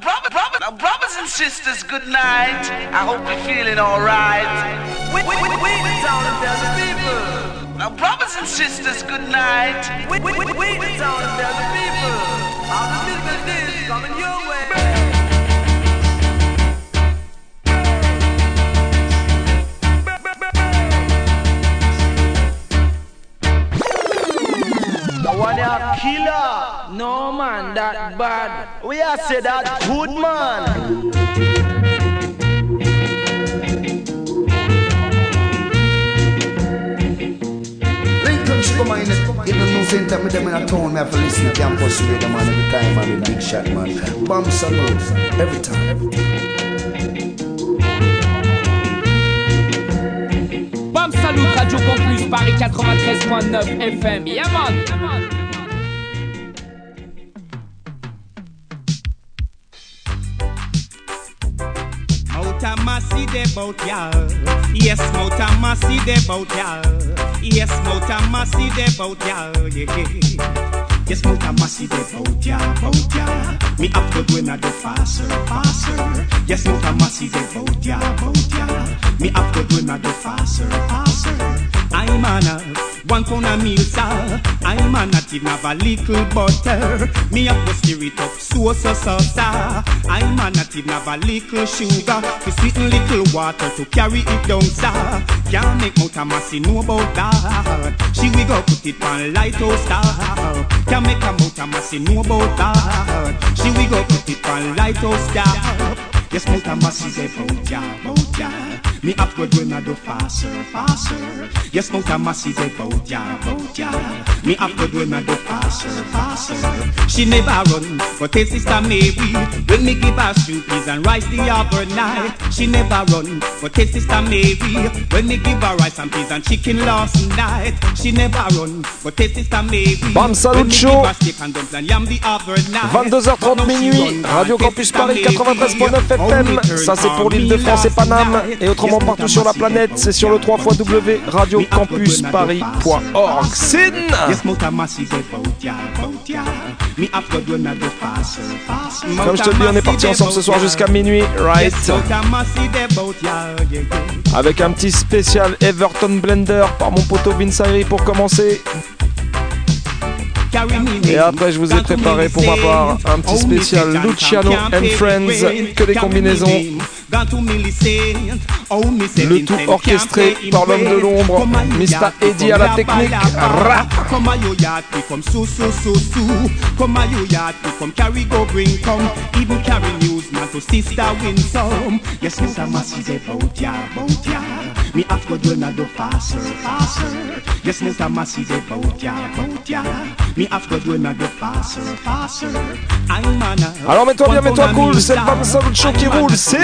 Brother, brother, brothers and sisters, good night. I hope you're feeling alright. We, we, we, we the town and tell people. Now, brothers and sisters, good night. We, we, we, we the town and tell the people. All the physical days coming your one a killer. No man, that bad. We are say that good man. Come on, even no same time with them in a town, me have to listen to campus radio man every time, man, the big shot man. Bam Salute, every time. Every time. Paris 93.9 FM. Yeah man. Massy de bout y'all. Yes, Mouta Massy de bout y'all. Yes, Mouta Massy de bout y'all. Yeah. Yes, Mouta Massy de bout y'all, bout y'all. Me up to do another faster, faster. Yes, Mouta Massy de bout y'all, bout y'all. Me up to do another faster, faster. On a one pound of meal, sir. I'm a native, have a little butter. Me up to stir it up, so so so sir. I'm a native, have a little sugar. To sweeten little water to carry it down, sir. Can't make Mouta Massy know about that. She we go put it on light star. Can't make a Mouta Massy know about that. She we go put it on light star. Yes, Mouta Massy say bout ya, bout ya. Me do do faster, faster. Yes. Me go do do faster, faster. She never run, but her sister Mary. When me give her peas and rice the other night, she never run, but her sister Mary. When me give her rice and peas and chicken last night, she never run, but her sister Mary. Bam Salut Show 22h30 minuit Radio Campus Paris 93.9 FM Ça c'est pour l'île de France et Paname Et autrement partout sur la planète. C'est sur le 3 W radiocampusparis.org Sin. Comme je te le dis on est parti ensemble ce soir jusqu'à minuit Right? Avec un petit spécial Everton Blender par mon poteau Vince pour commencer et après, je vous ai préparé pour ma part un petit spécial Luciano and Friends, que des combinaisons. Le tout orchestré par l'homme de l'ombre, Mr. Eddie à la technique. Rap. Yes, Mr. Massey's. Me have to do another faster, faster. Yes, Mr. Massey's about ya, about ya. Me have to do another faster, faster. I'm on a. Alors mets-toi bien, mets-toi cool, c'est le Bam Salut Show qui roule, c'est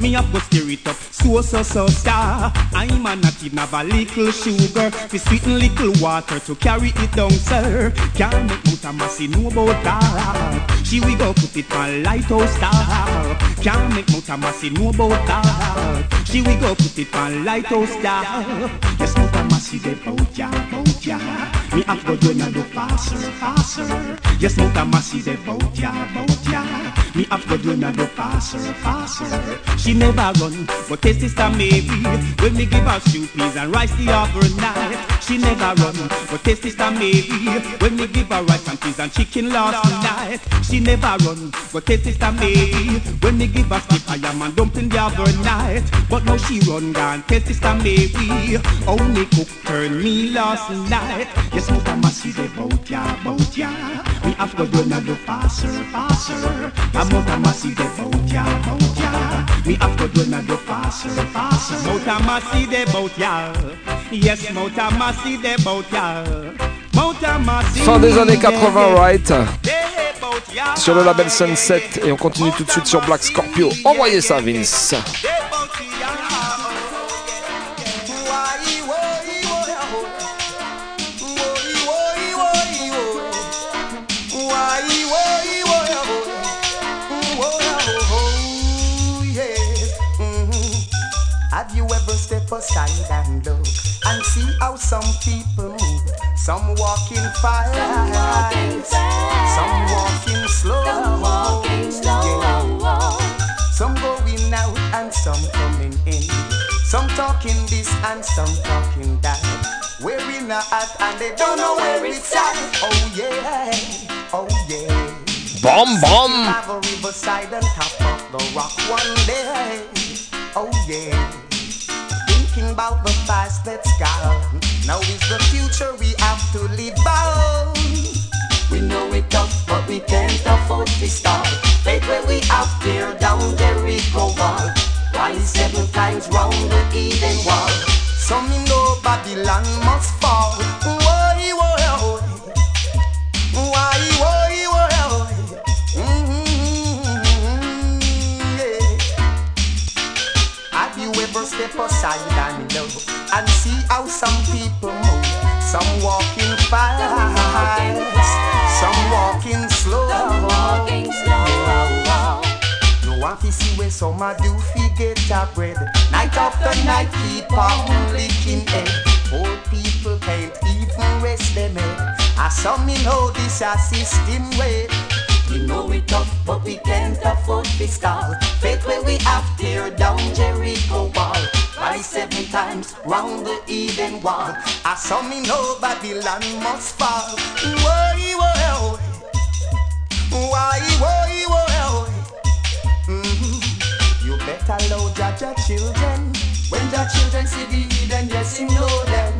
Me have to stir it up, so so so star. I'm a native, have a little sugar, to sweeten little water to carry it down, sir. Can't make Mr. Massey know about that. She we go put it on lighthouse star. Can't make Mouta Massy know about that. She we go put it on lighthouse star. Yes, Mouta Massy they bout ya, bout ya. Me have to do another faster, faster. Yes, Mouta Massy they bout ya, bout ya. Me have to do another faster, faster. She never run, but her sister maybe. When me give her stew peas and rice the overnight. She never run, but her sister maybe. When me give her rice and peas and chicken last night. She never run, but her sister maybe. When me give her stick, I am and dumpling the other night. But now she run gone, her sister maybe. Only cook turn me last night. Yes, Mouta Massy they bout ya, bout ya. We have to do another faster, faster. I'm Mouta Massy they bout ya, bout ya. We have to do another faster, faster. Mouta Massy they bout ya. Yes, Mouta Massy they bout ya. Mouta Massy. Fin des années 80, right? Sur le label Sunset et on continue tout de suite sur Black Scorpio. Envoyez ça, Vince. step aside and look and see how some people move. Some walk in fast, some walk in, fast. Some slow, some, walk in slow. Yeah. some going out and some coming in. Some talking this and some talking that. Wearing a hat and they don't know where it's at. Oh yeah, oh yeah. Boom, bomb. Have a riverside and top of the rock one day. Oh yeah. About the past that's gone. Now is the future we have to live by. We know it tough, but we can't afford to start. Faith where we have tear down Jericho wall. Rise seven times round the Eden wall. Some me know Babylon must fall. Aside and look and see how some people move? Some walking fast, some walking slow. No one fi see where some a do fi get a bread. Night after night keep on licking head. Poor people can't even rest them head. I saw me know this a system way. We know it tough, but we can't afford to stall. Faith where we have tear down Jericho wall. Rise seven times round the Eden wall. I saw me know Babylon must fall. Why, why, why, why, why? Mm-hmm. You better load your, your children. When your children see the Eden, yes, you know them.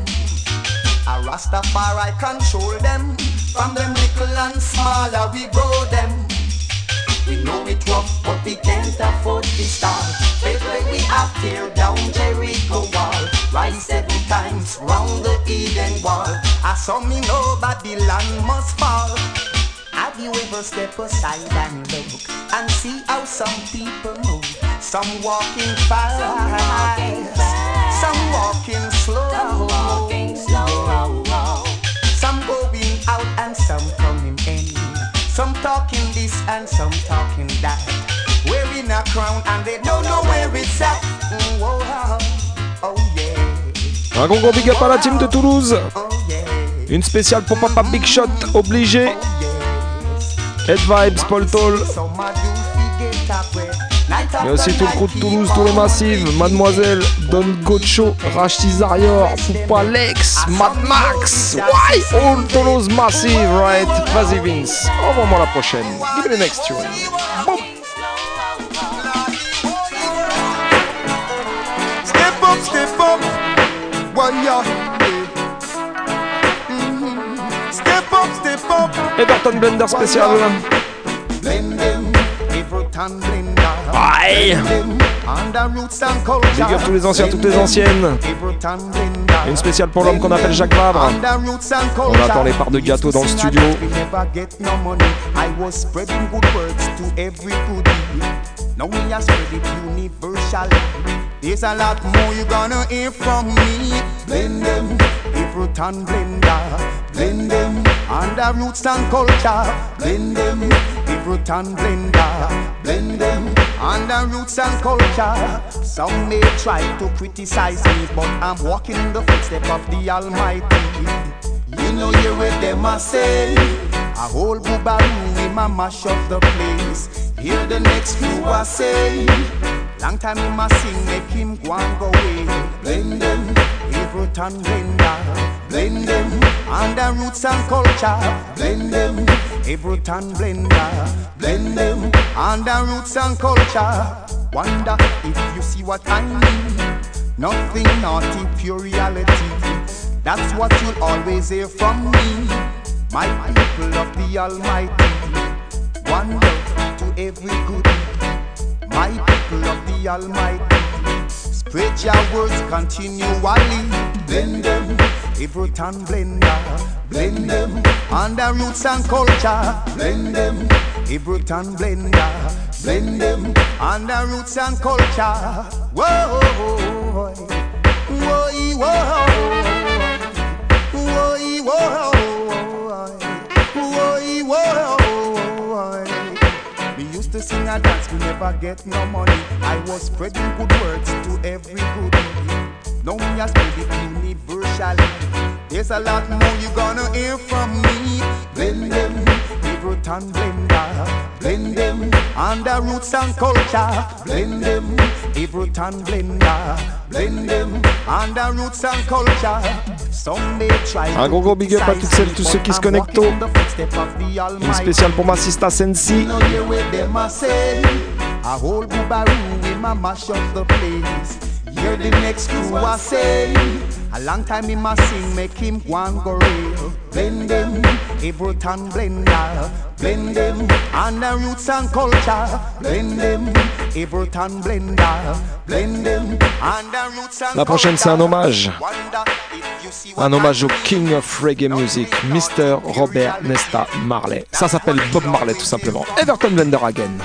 A Rastafari control them. From them little and smaller, we grow them. We know it rough, but we can't afford to start. Faith where we have tear down Jericho wall. Rise seven times round the Eden wall. I saw me know Babylon must fall. Have you ever step aside and look and see how some people move? Some walking fast, some walking slow, some going out and some coming in. Some talking this and some talking that. Wearing a crown and they don't know where it's at. Mm, oh, oh, oh yeah, Un gros gros big up à la team de Toulouse. oh yeah, Une spéciale pour Papa Big Shot, obligé. yes. Head Vibes, Paul Toll. Mais aussi tout le crew de Toulouse, tous les massifs, Mademoiselle, Don Gocho, Rachti Zarior, Poupa Lex, Mad Max, Why All Toulouse Massive, right Vas-y Vince, envoie-moi la prochaine. Give me the next tune. Boom. Step up, step up, warrior. Mhm. Step up, step up. Everton Blender spécial. Them, Everton blender. Aïe Them, under roots and culture. Big up tous les anciens, toutes les anciennes. Everton blender. Une spéciale pour l'homme qu'on appelle Jacques Vabre. Under roots and On culture. attend les parts de gâteau dans le Used to studio. sing a dance, we never get no money. I was spreading good words to everybody. Now we are spread it universally. There's a lot more you gonna hear from me. Blend them, Everton blender. Blend them, under roots and culture. Blend them, Everton blender. Blend them, under roots and culture. Some may try to criticize me, but I'm walking in the footsteps of the Almighty. You know you what them a say. A whole boobaroo in my mash up the place. Hear the next few I say. Long time him a sing, make him go and go away. Blend them, Everton blender. Blend them, under roots and culture. Blend them, Everton blender. Blend them, under roots and culture. Wonder if you see what I mean. Nothing naughty, pure reality. That's what you'll always hear from me. My people of the Almighty. Love to every good. My people of the Almighty. Spread your words continually. Blend them, Everton blender. Blend them, under roots and culture. Blend them, Everton blender. Blend them, under roots and culture. Whoa, whoa, whoa, whoa, whoa, whoa. To sing and dance, we never get no money. I was spreading good words to every goodie. Now me a spread it There's a lot more you gonna hear from me. Blend them, Everton blender. Blend them, under roots and culture. Blend them, Everton blender, blend them under roots and culture. Un gros gros big up à toutes celles, tous ceux qui se connectent tôt. Une spéciale pour ma sista Sensi. A whole boobaroo in my mash up the place. Hear the next crew I say. A long time in my sing, make him one go real. Blend them, Everton blender. Blend them, and the roots and culture. Blend them, Everton blender. Blend them, and the roots and La prochaine, c'est un hommage. Un hommage au King of Reggae Music, Mr. Robert Nesta Marley. Ça s'appelle Bob Marley tout simplement. Everton Blender Again.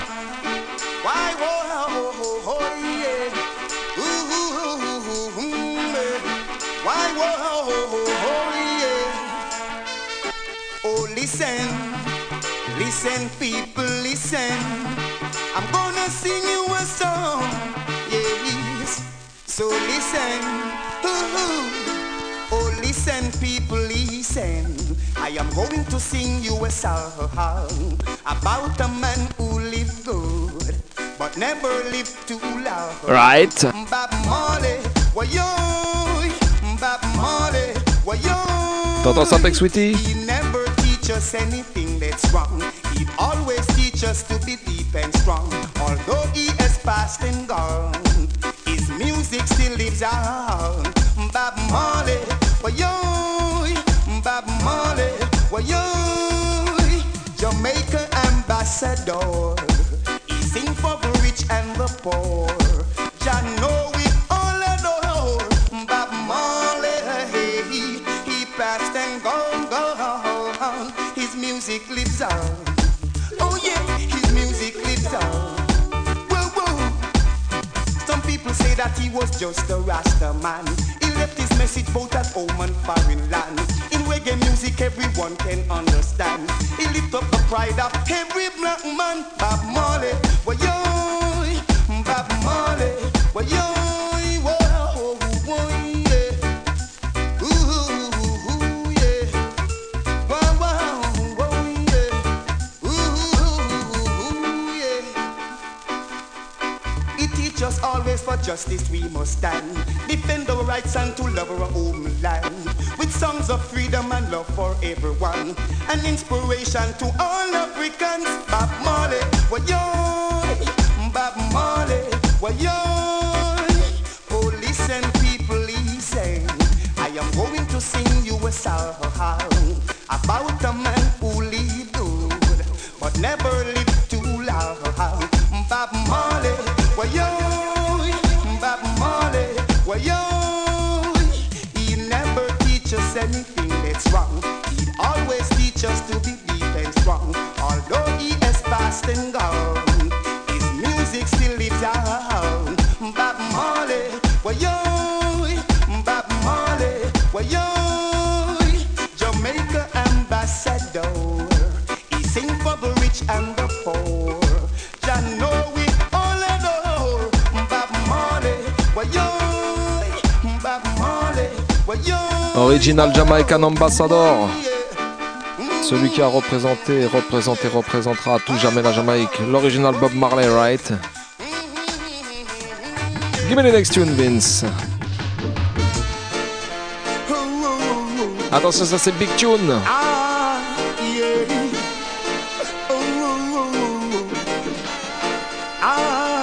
Listen, people, listen. I'm gonna sing you a song. Yes. So listen. Ooh. Oh, listen, people, listen. I am going to sing you a song about a man who lived good, but never lived too long. Right. Bob Marley, yo. Bob Marley, yo. T'entends ça, Peck Sweetie? He never teach us anything that's wrong. Always teach us to be deep and strong. Although he has passed and gone, his music still lives on. Bob Marley, yo, Bob Marley, yo, Jamaica ambassador. He sing for the rich and the poor. That he was just a Rasta man. He left his message both at home and foreign land. In reggae music, everyone can understand. He lift up the pride of every black man. Bob Marley, well yo, Bob Marley, well yo, justice we must stand. Defend our rights and to love our homeland. With songs of freedom and love for everyone. An inspiration to all Africans. Bob Marley, well yo. Bob Marley, well yo. Oh listen people, listen. I am going to sing you a song Original Jamaican Ambassador. Celui qui a représenté, représenté, représentera à tout jamais la Jamaïque. L'original Bob Marley, right? Give me the next tune, Vince. Attention, ça c'est Big Tune.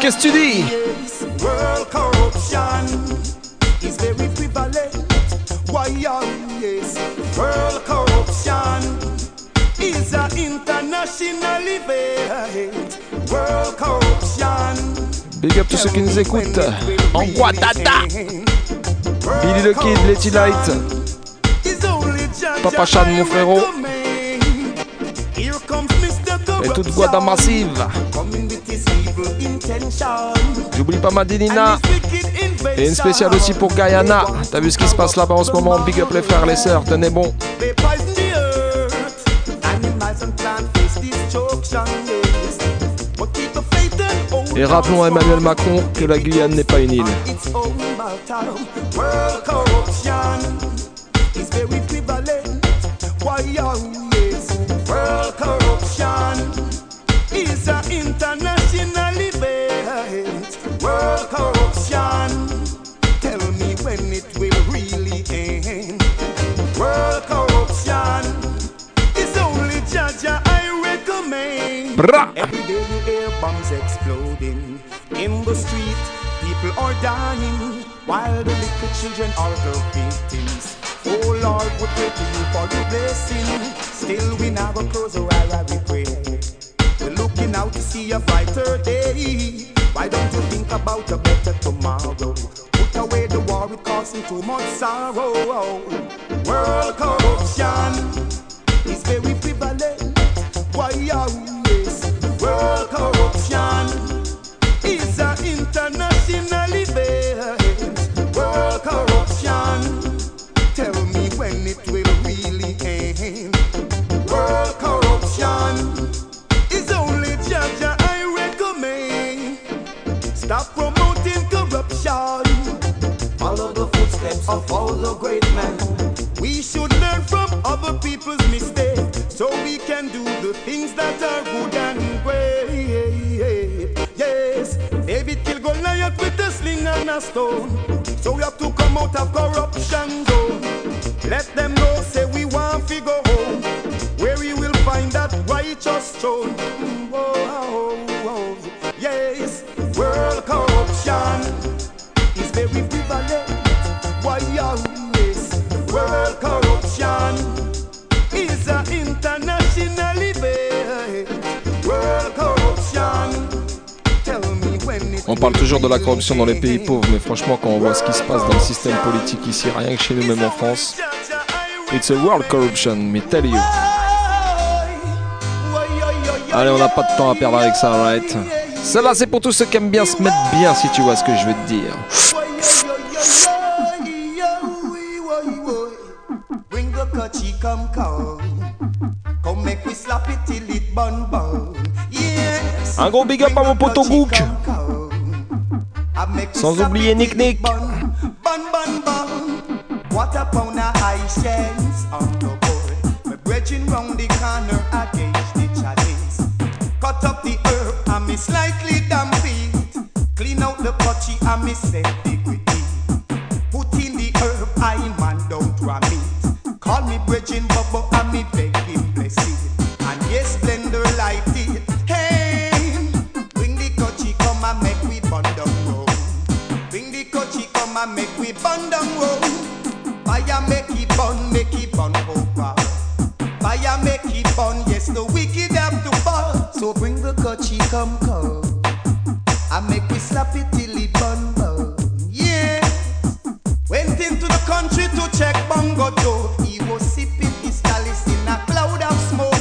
Qu'est-ce que tu dis? Oh, yes. World corruption is an international event. World corruption. Big up tous ceux qui nous écoutent. En Guadada. Billy the Kid, Letty Light. Papa Chan, mon frérot. Et toute Guada massive. J'oublie pas Madinina. Et une spéciale aussi pour Guyana. T'as vu ce qui se passe là-bas en ce moment? Big up les frères, les sœurs. Tenez bon. Et rappelons à Emmanuel Macron que la Guyane n'est pas une île. Bra. Every day you hear bombs exploding in the street. People are dying while the little children are the victims. Oh Lord, we pray to you for your blessing. Still we never close our eye, we pray. We're looking out to see a brighter day. Why don't you think about a better tomorrow? Put away the war, it causing too much sorrow. World corruption is very prevalent. Why yes? World corruption is an international event. World corruption. Tell me when it will really end. World corruption is only Jaja I recommend. Stop promoting corruption. Follow the footsteps of all the great men. We should learn from other people's mistakes so we can do the things that are good and great. Yes, David killed Goliath with a sling and a stone. So we have to come out of corruption zone. Let them know, say we want to go home, where we will find that righteous throne. Whoa, On parle toujours de la corruption dans les pays pauvres, mais franchement, quand on voit ce qui se passe dans le système politique ici, rien que chez nous, même en France, it's a world corruption, mais tell you. Allez, on n'a pas de temps à perdre avec ça, right Celle-là, c'est pour tous ceux qui aiment bien se mettre bien, si tu vois ce que je veux te dire. Un gros big up à mon pote Gook. Sans oublier Nick Nick. What a high chance on the board. My brethren round the corner against the chalice. Cut up the herb and me slightly damp it. Clean out the cutchy and me set yes, the wicked have to fall. So bring the coachy come come. I make we slap it till it bun. Yeah. Went into the country to check Bongo Joe. He was sipping his chalice in a cloud of smoke.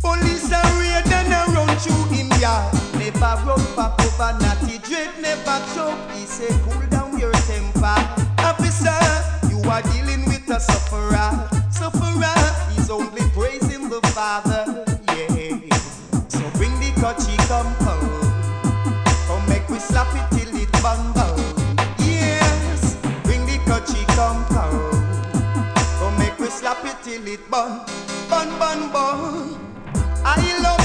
Police are raid and a run through him yard. Never run for cover, natty dread never choke. He say, cool down your temper. Officer, you are dealing with a. Sufferer, till it bun, bun bun bun. I love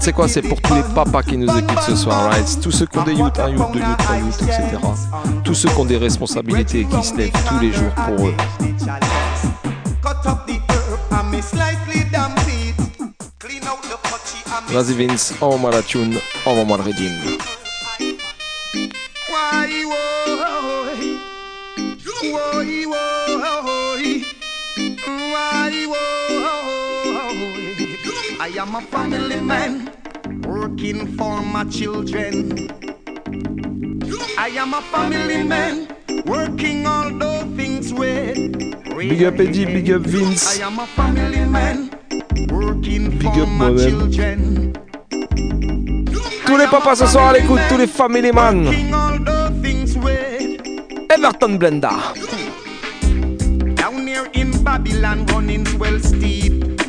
c'est quoi C'est pour tous les papas qui nous écoutent ce soir, right? Tous ceux qui ont des youths, un youth, deux youths, trois youths, etc. Tous ceux qui ont des responsabilités et qui se lèvent tous les jours pour eux. Vas-y Vince, envoie-moi la tune, envoie-moi le whoa. I am a family man working for my children. I am a family man working all those things with. Big up Eddie, big up Vince. I am a family man, working Big for up my children. Tous les papas ce soir à l'écoute, tous les family man. Working all those things with. Everton Blender. Down here in Babylon, running's well steep.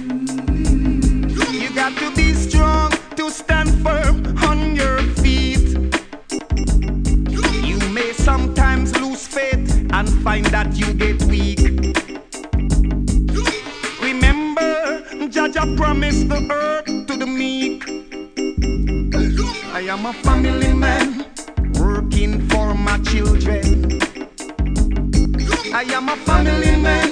Am a family man working for my children. I am a family man,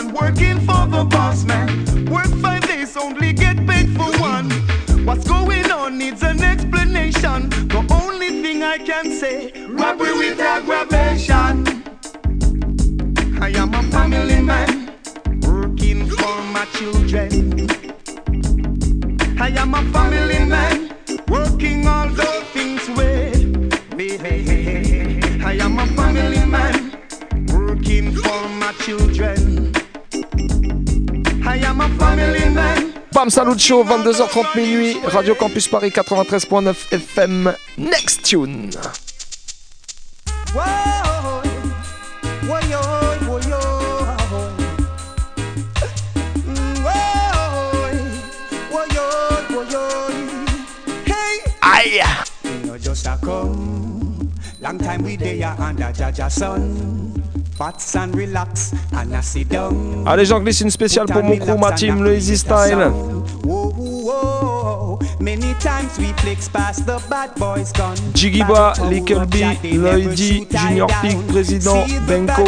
situation, working for the boss man. Work five days, only get paid for one. What's going on needs an explanation. The only thing I can say, robbery with aggravation. I am a family man, working for my children. I am a family man, working all the things way. I am a family man, working for my children. Bam Salut Show, 22h30 minuit, Radio Campus Paris 93.9 FM. Next tune. Aïe you know just a come. Long time we there under Jaja sun. Allez, j'en glisse une spéciale pour mon crew, ma team, le Easy Style. Jigiba, Little B, Lloyd Junior Pig, Président, Benko.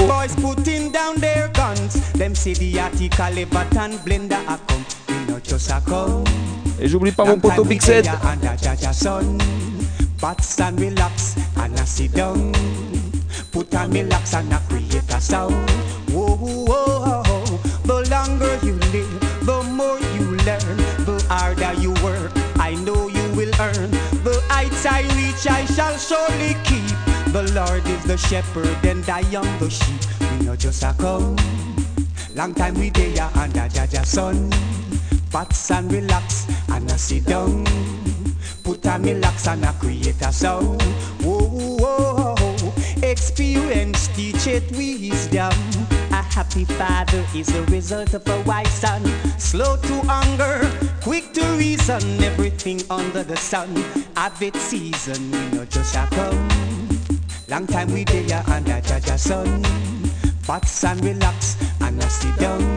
Et j'oublie pas mon poteau Big Put on me locks and I create a sound. Whoa, whoa, whoa. The longer you live, the more you learn. The harder you work, I know you will earn. The heights I reach, I shall surely keep. The Lord is the shepherd and I am the sheep. We not just a come. Long time we there under Jaja sun. Bats and relax and I sit down. Put on me locks and I create a sound. Whoa, whoa, whoa. Experience teacheth wisdom. A happy father is the result of a wise son. Slow to anger, quick to reason. Everything under the sun. Have its season, we know just a come. Long time we there under Jaja sun. Bats and relax and I sit down.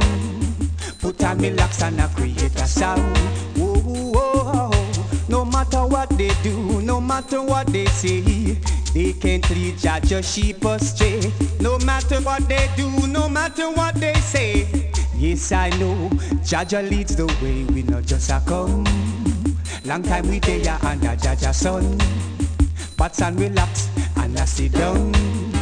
Put on me locks and I create a sound. Whoa, whoa, whoa. No matter what they do, no matter what they say, they can't lead judge your sheep astray. No matter what they do, no matter what they say. Yes, I know, Jaja leads the way, we not just a come. Long time we there under Jaja sun. Bats and relax and I sit down.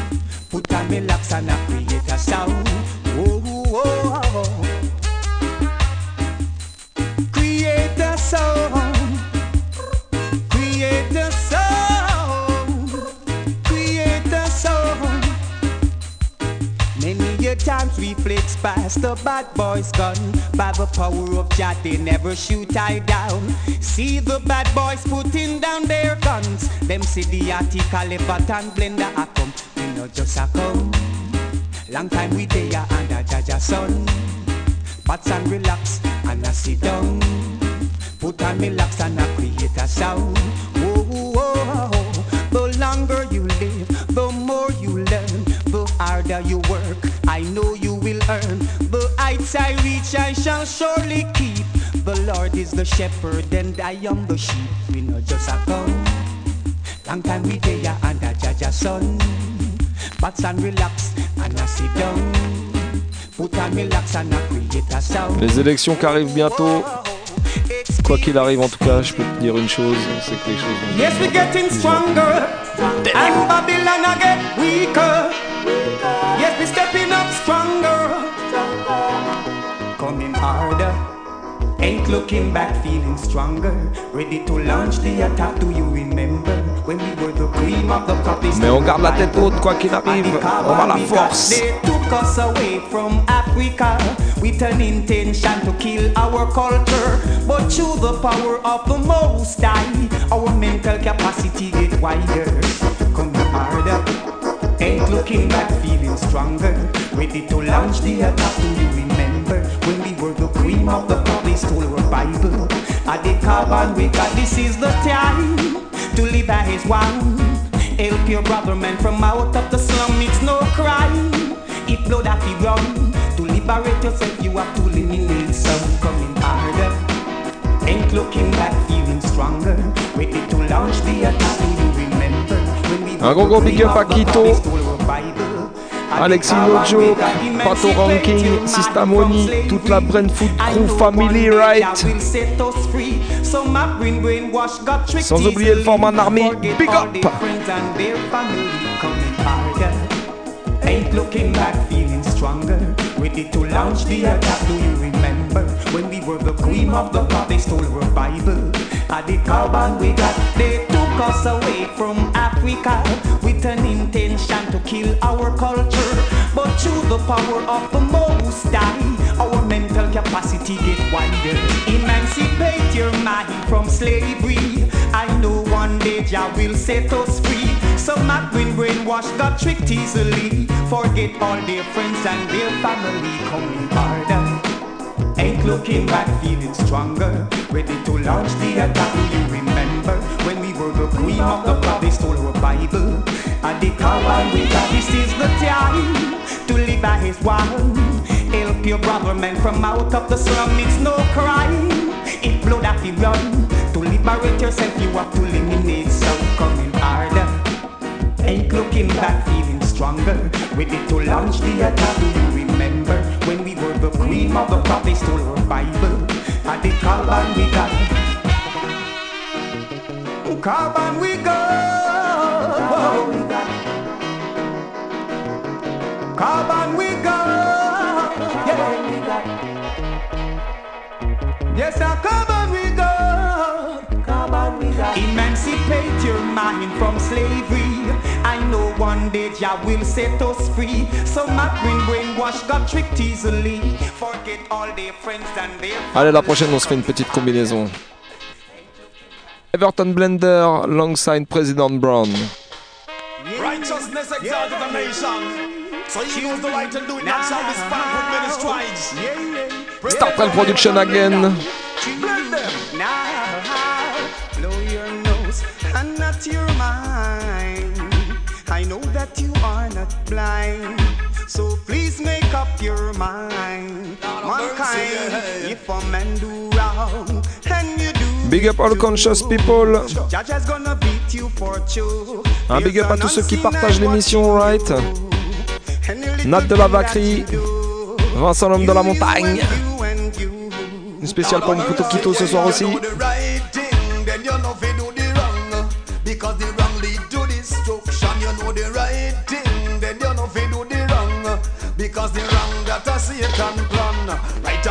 The bad boys gun. By the power of Jah, they never shoot I down. See the bad boys putting down their guns. Them see the article, Everton Blender a come. We not just a come. Long time we there under Jaja sun. Bats and relax and I sit down. Put on me locks and I create a sound. Oh, oh, oh, oh, oh. The longer you live, the more you learn. The harder you work, I know you will earn. The heights I reach, I shall surely keep. The Lord is the shepherd and I am the sheep. We know just a come. Long time we there under Jaja sun. Bats and relax and I sit down. Put on locks and I create a sound. Les élections qui arrivent bientôt. Quoi qu'il arrive, en tout cas, je peux te dire une chose, c'est que les choses vont Yes, we're getting stronger. And Babylon I get weaker. Yes, we're stepping up stronger. Harder. Ain't looking back, feeling stronger. Ready to launch the attack. Do you remember when we were the cream of the crop? They Mais on garde la tête haute, quoi qu'il arrive. On va la force. They took us away from Africa with an intention to kill our culture. But through the power of the Most High, our mental capacity get wider. Come harder. Ain't looking back, feeling stronger. Ready to launch the attack. Do you remember when we were the cream of the crop? They stole our Bible. At the carbon we got this is the time to live by his one. Help your brother man from out of the slum, it's no crime. If blood have to run, to liberate yourself, you have to eliminate some coming harder. Ain't looking back, feeling stronger. Ready to launch the attack, you remember when we Un gros gros big up à Quito. Alexis Nojo, Pato Ranking, Sistamoni, toute la Brentfoot Crew Family, right? Sans oublier le format armé, big up! Ain't looking back, feeling stronger. Ready to launch the attack. Do you remember? When we were the cream of the crop? They stole our Bible. At the carbon we got, they took us away from Africa with an intention to kill our culture. The power of the Most High, our mental capacity get wider. Emancipate your mind from slavery. I know one day Jah will set us free. Some have been brainwashed, got tricked easily. Forget all their friends and their family coming harder. Ain't looking back, feeling stronger. Ready to launch the attack. You the cream of the crop? They stole our Bible. And the carbon we got. This is the time to live by His word. Help your brother man from out of the slum. It's no crime. If blood have to run to liberate yourself, you have to eliminate some coming harder. Ain't looking back, feeling stronger. Ready to launch the attack. Do you remember when we were the cream of the crop? They stole our Bible. And the carbon we got. Carbon we got. Carbon we. Yeah. Yes, carbon we got. Carbon we got. Emancipate your mind from slavery. I know one day Jah will set us free. Some have been brainwashed, got tricked easily. Forget all their friends and their Allez, la prochaine, on se fait une petite combinaison. Everton Blender, alongside President Brown. Righteousness exalted the nation. So he knows the right to do it. That's how this span with many strides. Star Trail Production again. Blend them. Now, blow your nose and not your mind. I know that you are not blind. So please make up your mind. Mankind, if a man do wrong and you do Big up all conscious people. Judge is gonna beat you for two. Un big up à tous ceux qui partagent l'émission, right? Nat de la Vacrie, Vincent l'homme de la montagne. Une spéciale pour Mkuto Kito ce soir aussi. Do the right thing, then you know fi do the wrong. Because the wrong lead to destruction. You know the right thing, then you know fi do the wrong. Because the wrong that a Satan plan. Right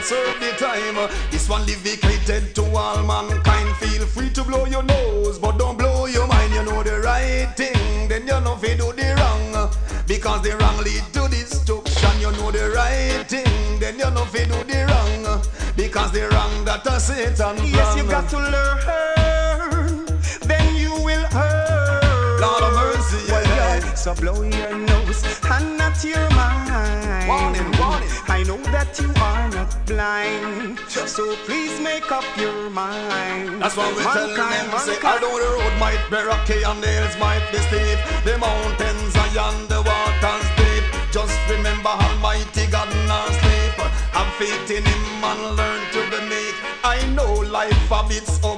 shall serve the time. This one dedicated to all mankind. Feel free to blow your nose, but don't blow your mind. You know the right thing, then you know you do the wrong. Because the wrong lead to destruction. You know the right thing, then you know you do the wrong. Because the wrong that a Satan plan. Yes, you got to learn, then you will earn. Lord of mercy, yeah. Well, yeah. So blow your nose and not your mind. Warning, know that you are not blind, so please make up your mind. That's why we tell Mankind, them, say, mankind. although the road might be rocky and the hills might be steep, the mountains are and the waters deep. Just remember Almighty God not sleep. Have faith in Him and learn to be meek. I know life have its ups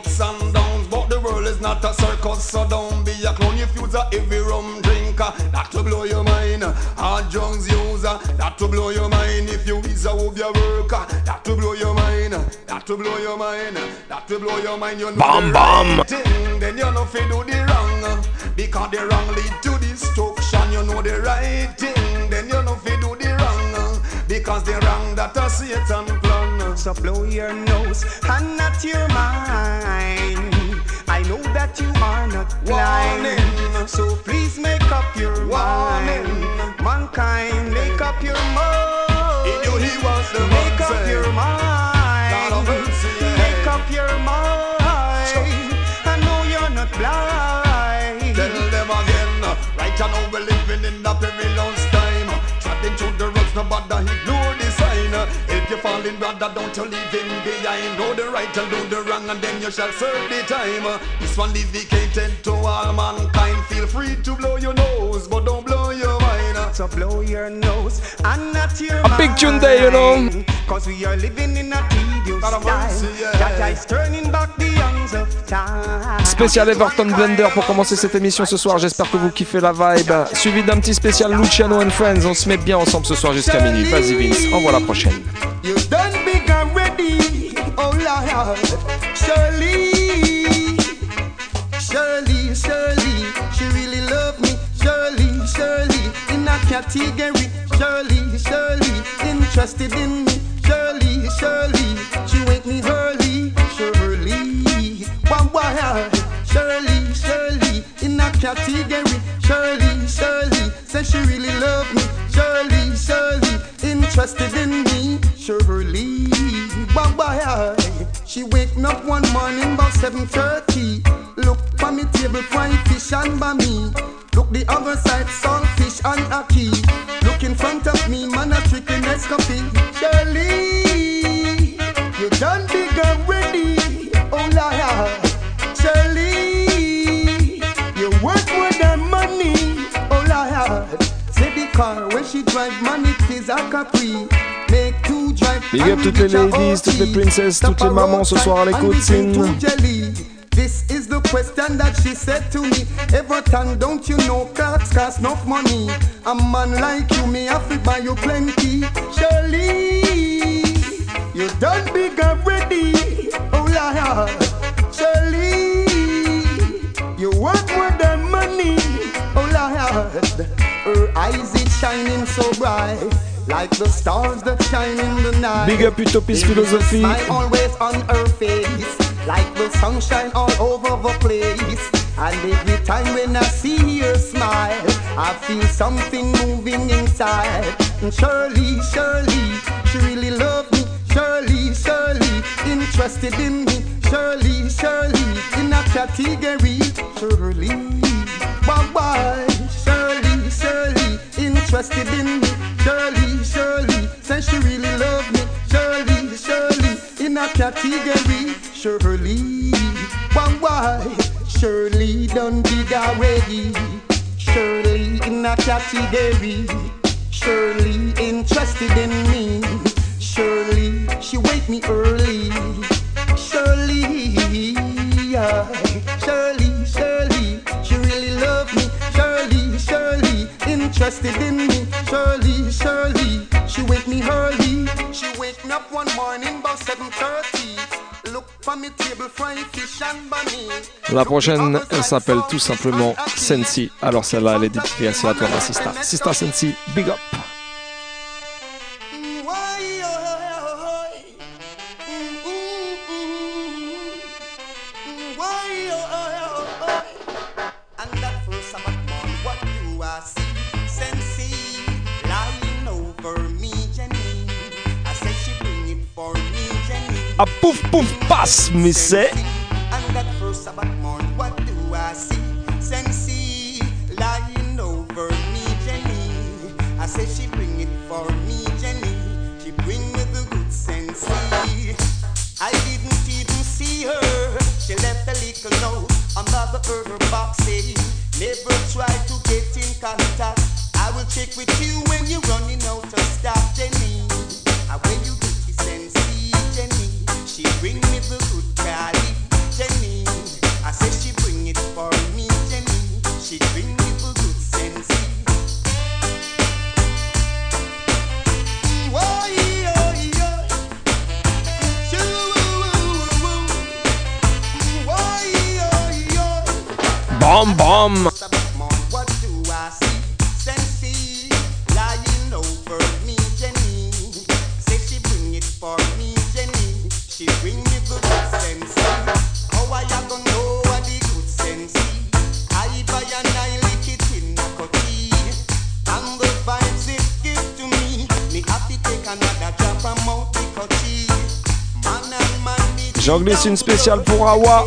is not a circus, so don't be a clown. If you's a heavy rum drinker, that to blow your mind. Hard drugs user, that to blow your mind. If you is a hobby worker, that to blow your mind. That to blow your mind. That to blow your mind. You know Bam, the bam. right thing, then you know fi do the wrong. Because the wrong lead to destruction. You know the right thing, then you know fi do the wrong. Because the wrong that a Satan plan. So blow your nose and not your mind. Know that you are not blind. Warning. So please make up your Warning. mind. Mankind, make up your mind. He knew he was the Make up your mind. Lord of mercy, yeah. Make up your mind. I know you're not blind. Tell them again, right now we're living in the perilous time. Trotting through the roads, no bother ignore. You're falling, brother, don't you leave him behind. Know the right and do the wrong, and then you shall serve the time. This one dedicated to all mankind. Feel free to blow your nose, but don't blow your mind. So blow your nose and not your A big tune day, you know. Cause we are living in a tedious Lord of mercy, time. That is turning back Spécial Everton Blender pour commencer cette émission ce soir. J'espère que vous kiffez la vibe. Suivi d'un petit spécial Luciano and Friends. On se met bien ensemble ce soir jusqu'à minuit. Vas-y Vince, envoie la prochaine. Category. Shirley, Shirley, interested in me. Shirley, Shirley, she wake me early. Category. Shirley, Shirley, say she really love me. Shirley, Shirley, interested in me. Shirley, why? why? She wake me up one morning about 7.30 Look for me table, fry fish and bami Look the other side, saltfish and ackee Look in front of me, man a chicken escapee Shirley, she drive, man it is a Capri Make two drive Big up toutes les ladies, toutes les princesses, toutes les mamans ce soir à l'écoute, And begin Sin. to jelly. This is the question that she said to me. Everton, don't you know clocks cost enough money? A man like you, me have to buy you plenty. Shirley, you done big and ready. Oh Lord, Shirley, worth more than money. Oh Lord, her eyes is shining so bright. Like the stars that shine in the night. Big up Utopist Philosophy. smile always on her face, like the sunshine all over the place. And every time when I see her smile, I feel something moving inside. And Shirley, Shirley, she really loved me. Shirley, Shirley, interested in me. Shirley, Shirley, in a category. Shirley, bye bye. Shirley, Shirley, interested in me. Shirley, Shirley, say she really love me. Shirley, Shirley, in a category. Shirley, why why? Shirley done big already. Shirley in a category. Shirley interested in me. Shirley, she wake me early. Shirley, yeah. Shirley, Shirley, she really love me. Shirley, Shirley, interested in me. Shirley, Shirley, she wake me early. She wake me up one morning about 7:30. Look for me table, fry fish and bunny. La prochaine, elle s'appelle tout simplement Sensi. Alors celle-là, elle est dédiée à toi, ma sista. Sista Sensi, big up. À poof poof pass, mais c'est. And that first Sabbath morning, what do I see? Sensi lying over me, Jenny. I say she bring it for me, Jenny. She bring me the good sensi. I didn't even see her. She left a little note under the herb box saying, Never try to get in contact. I will check with you when you're running out of stock, Jenny. And when you get the sensi, J'en glisse une spéciale pour Awa.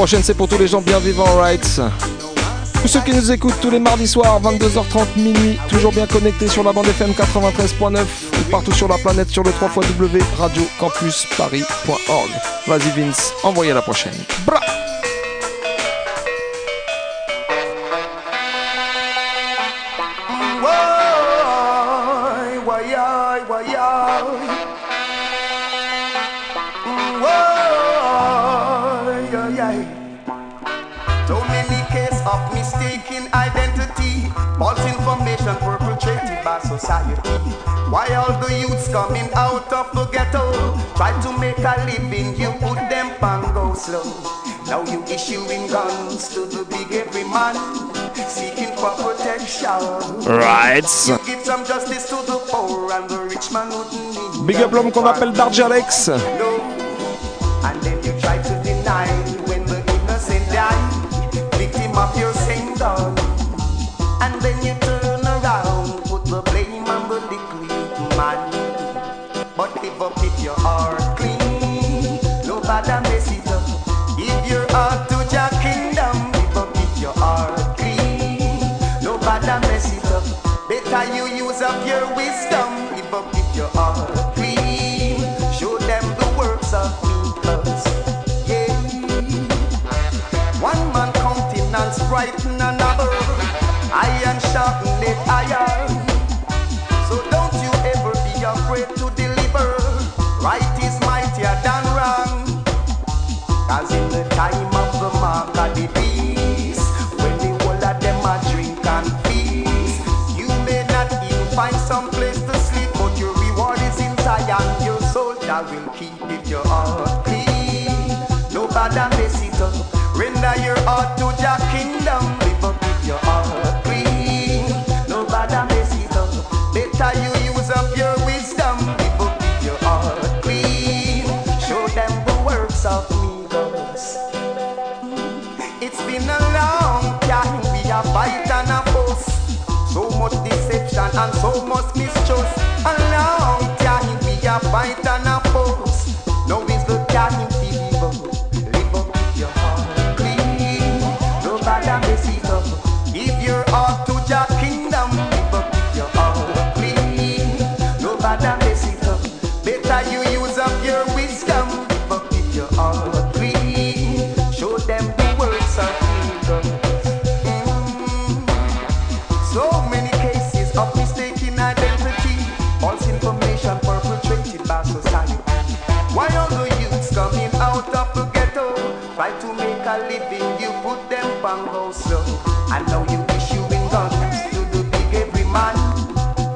Prochaine, c'est pour tous les gens bien vivants, right Tous ceux qui nous écoutent tous les mardis soirs, 22h30 minuit, toujours bien connectés sur la bande FM 93.9 ou partout sur la planète sur le 3 W Radio Campus Paris.org. Vas-y Vince, envoyez la prochaine. Bra why, yeah, yeah. So many cases of mistaken identity, false information perpetrated by society. Why all the youths coming out of the ghetto try to make a living? You put them on go slow. Now you issuing guns to the big every man, seeking for protection. Right. You give some justice to the poor and the rich man wouldn't need Big up l'homme qu'on appelle Darjalex. no. And then use and so much mistrust. A long time we are fight and I know you issuing guns to the big every man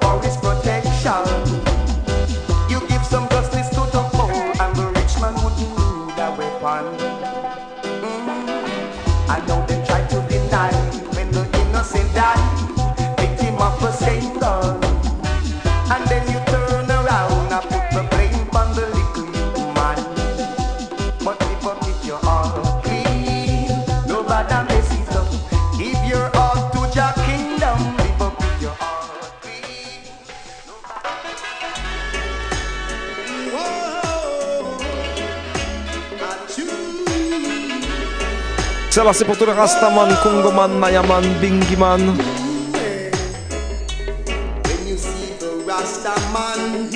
for his protection. You give some justice to the poor, and the rich man wouldn't a weapon. Mm. I know they try to deny when the innocent die, Les Rastaman, Mayaman, Bingiman. When you see the Rasta man,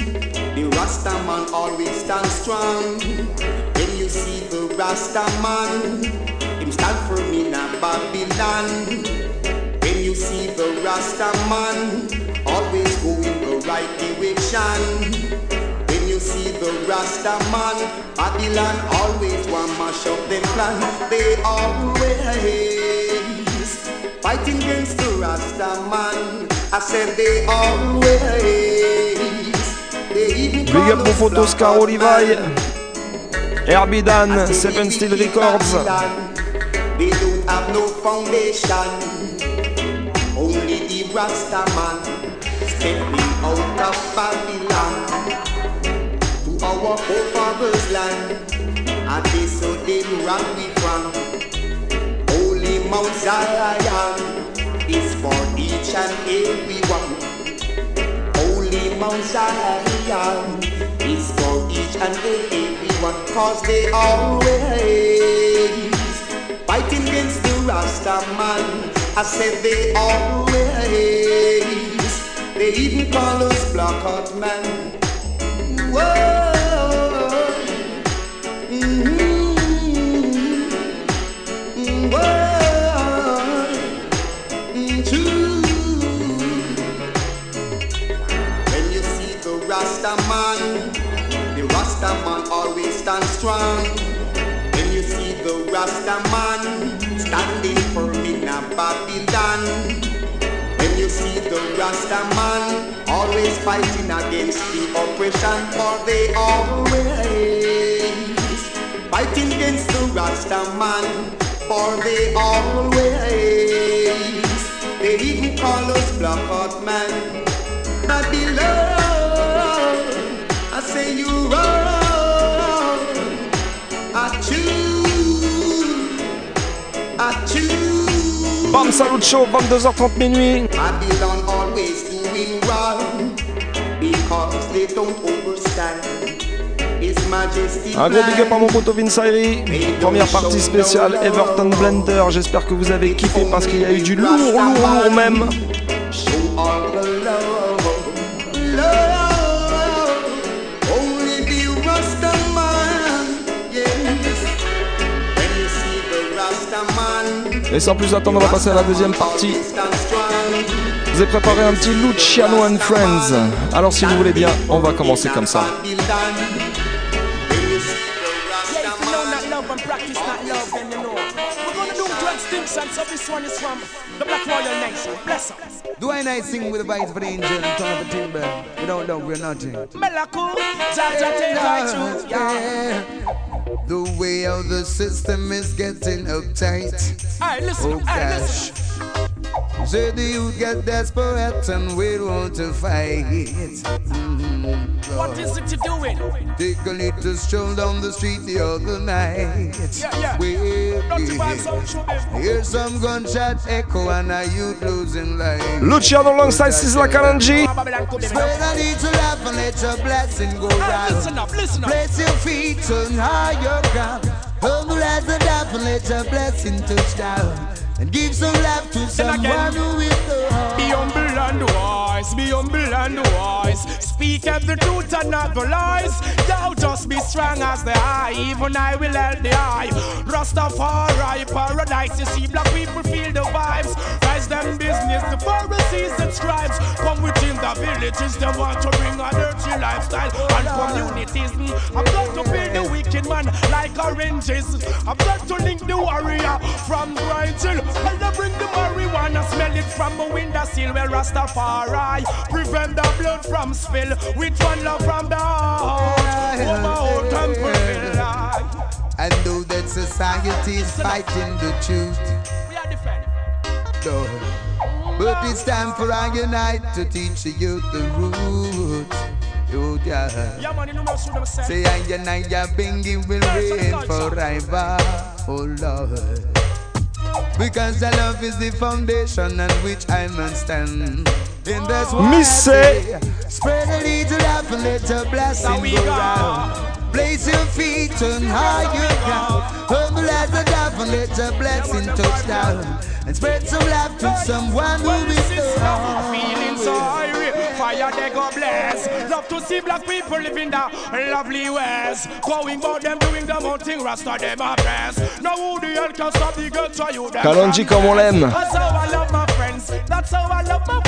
the Rasta man always stand strong. When you see the Rasta man, him stand for me in Babylon. When you see the Rasta man, always go in the right direction. See the Rasta man, Babylon always want mash up them plan. They always fighting against the Rasta man. I said they always. They even Big up pour Photos, Caro Levi. Herbie Dan, Seven Steel Records. They don't have no foundation. Only the Rasta man stepping out of Babylon our forefathers' land. And they so they run we from Holy Mount Zion is for each and every one. Holy Mount Zion is for each and every one. Cause they always fighting against the Rasta man. I said they always, they even call us black heart man. Whoa. The Rasta man always stand strong. When you see the Rasta man standing firm in a Babylon. When you see the Rasta man always fighting against the oppression, for they always fighting against the Rasta man, for they always they even call us black man. Babylon, Bam Salut Show, 22h30 minuit. Babylon always doing wrong because they don't understand His Majesty. Un gros big up à mon poteau Vince Ayri. Première partie spéciale Everton Blender. J'espère que vous avez kiffé parce qu'il y a eu du lourd, lourd, lourd même. Et sans plus attendre, on va passer à la deuxième partie. Je vous ai préparé un petit Luciano and Friends. Alors si vous voulez bien, on va commencer comme ça. Know not not know. So this one is from the Black Royal Nation. Bless up. Do I nice sing with the vibes for the angel and tongue of the timber? Without love, we're nothing. Melaku, Jaja take right truth, yeah. The way how the system is getting uptight. Alright, listen, Oh alright, listen. Say the youth get desperate and we want to fight. Mm-hmm. What is it to do it? Take a little stroll down the street the other night. Yeah, yeah. Well, Hear some gunshots echo and a youth losing life. Luciano alongside Sizzla Kalonji. Spread a little laugh and let your blessing go round. Listen up, listen up. Place your feet on higher ground. Humble as a dove and let your blessing touch down. And give some love to someone who is the Be humble and wise, be humble and wise. Speak of the truth and not the lies. Thou just be strong as the eye, even I will help the eye. Rastafari, paradise, you see black people feel the vibes. Rise them business, the Pharisees and scribes. Come within the villages, they want to bring a dirty lifestyle and communities. I've got to build the wicked man like oranges. I've got to link the warrior from Bright Hill. Well, I bring the marijuana, smell it from a window sill. Well, Rastafari, prevent the blood from spill. With one love from the heart, my whole temple feel And though that society is fighting the truth, We are defending. But it's time for our unite to teach the youth the roots. Oh, yeah. Yeah, man, you know what Say, I and I, Bingy will reign forever. Oh, Lord. Because the love is the foundation on which I must stand. And oh. that's why Miss say, spread a little love and let your blessing we go go. round. Place your feet on higher ground. Humble as a dove and let your blessing touch down. And spread some love to someone who Well, is this is how the I'm feeling so irate. Fire they go bless. Love to see black people living the lovely ways. Going about them doing the own thing, Rasta them a bless. Now who the hell can stop the girl try you them Kalonji comme on l'aime. That's how I love my friends. That's how I love my family.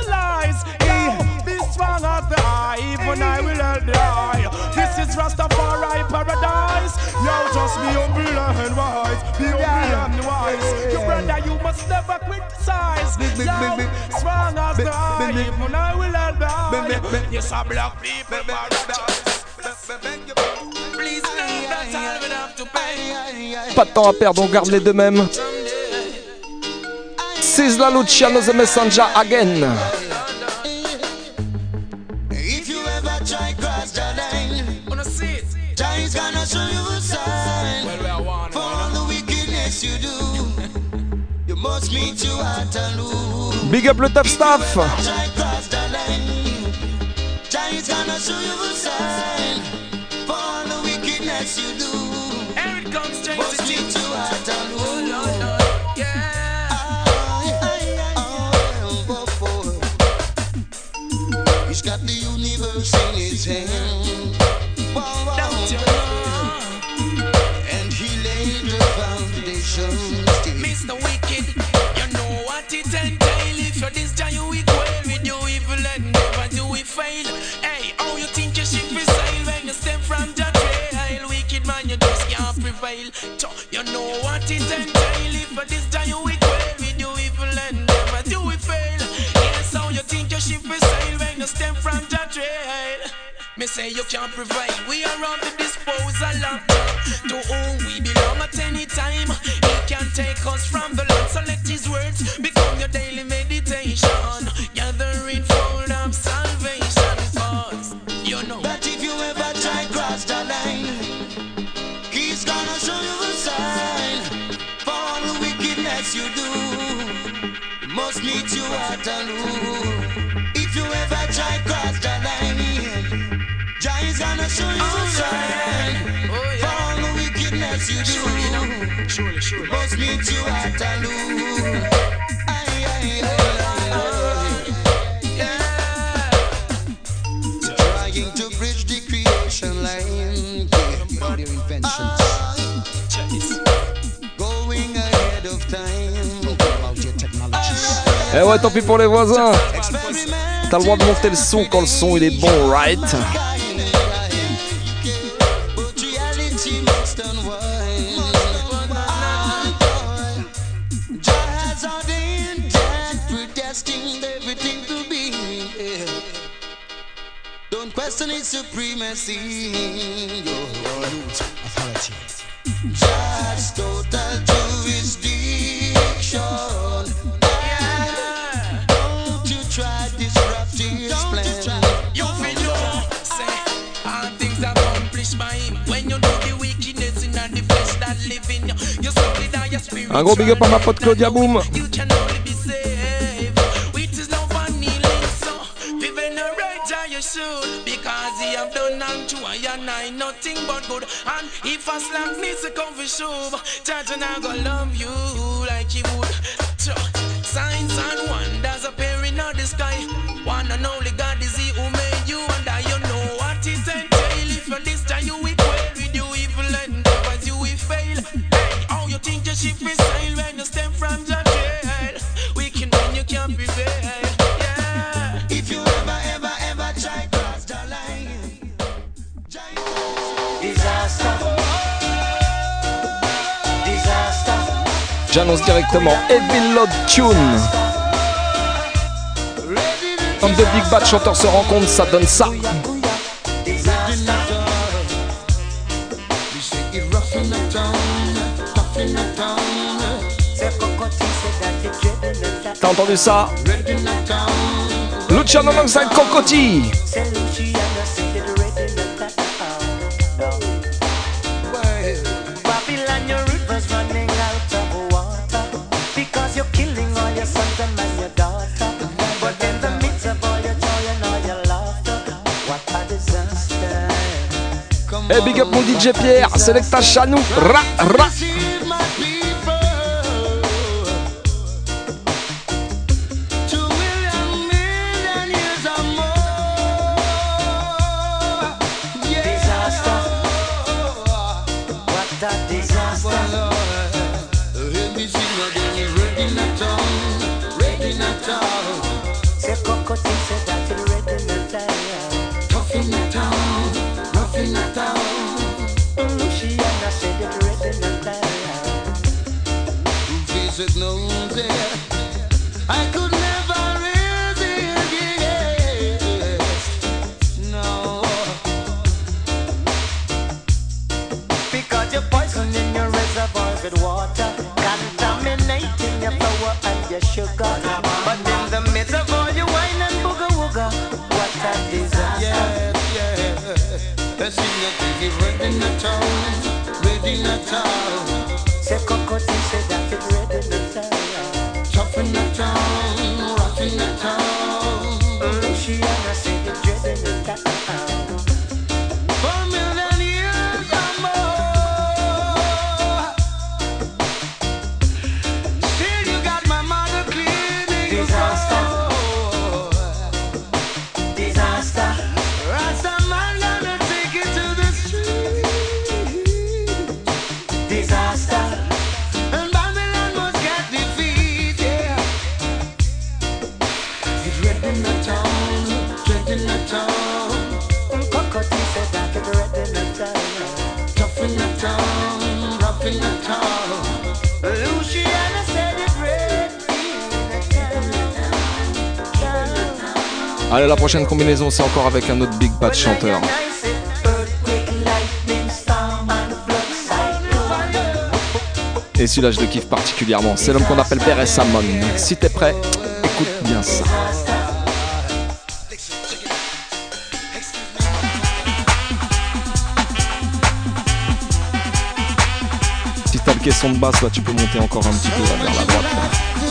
the eye, even I will help the eye. This is Rastafari paradise. Yo, just be humble and wise, be humble and wise. Your brother, you must never criticize. Big, big, Yo, big, big. strong as Big, the eye, big, big. even I will help the Big, big, eye. big. Yes, a black people paradise. Please know that I will have to pay. Pas de temps à perdre, on garde les deux mêmes. Sizzla Luciano the Messenger again. At up lose. Yeah. He's got the universe in his hand. You know what it entail If you're this guy, you equal with your evil and never do it fail Yes, how you think your ship is sail when you step from the trail me say you can't prevail. We are on the disposal of To whom we belong at any time. He can take us from the land. Must meet you at a loo. If you ever try cross the line, Jah is gonna show you a sign. Oh, For all the wickedness you do, Surely, know. Surely, surely. must meet you at a loo. Aye, aye, aye, aye. Trying to bridge the creation line. Yeah, their inventions. Eh ouais, tant pis pour les voisins. T'as le droit de monter le son quand le son il est bon, right? Un gros big up à ma pote Claudia Boom. Because have done nothing but good And if a slap needs to come for Judge and I go love you like he would Signs and wonders appearing out the sky One and only God is here J'annonce directement Heavy Load Tune. Quand de Big Bad chanteurs se rencontrent, ça donne ça. T'as entendu ça? Luciano Mangside Cocotti Et big up mon DJ Pierre, Selecta Chanou, ra ra. la prochaine combinaison, c'est encore avec un autre Big Bad chanteur. Et celui-là, je le kiffe particulièrement. C'est l'homme qu'on appelle Beres Samon. Si t'es prêt, écoute bien ça. Si t'as le caisson de basse, là, tu peux monter encore un petit peu vers la droite.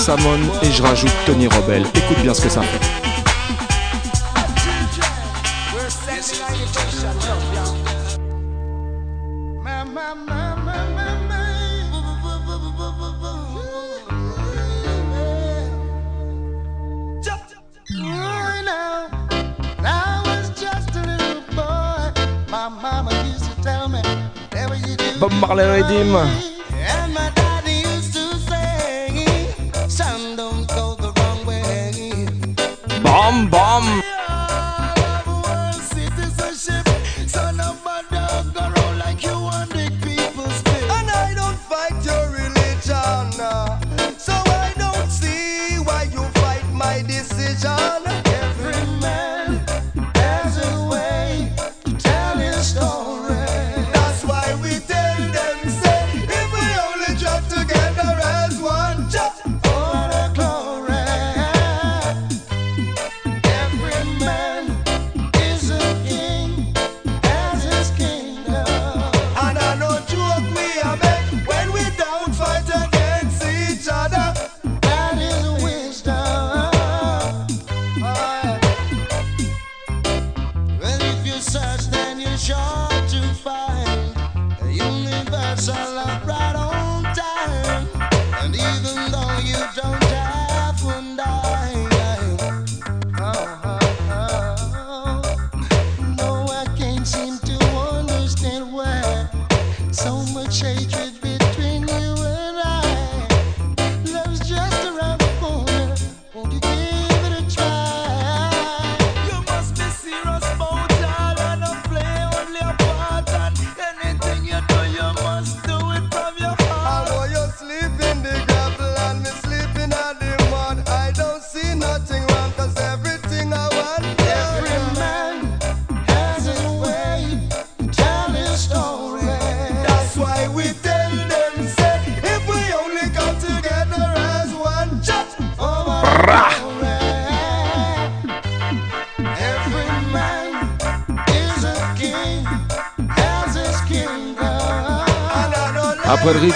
Samon et je rajoute Tony Robel. Écoute bien ce que ça fait. We're sending our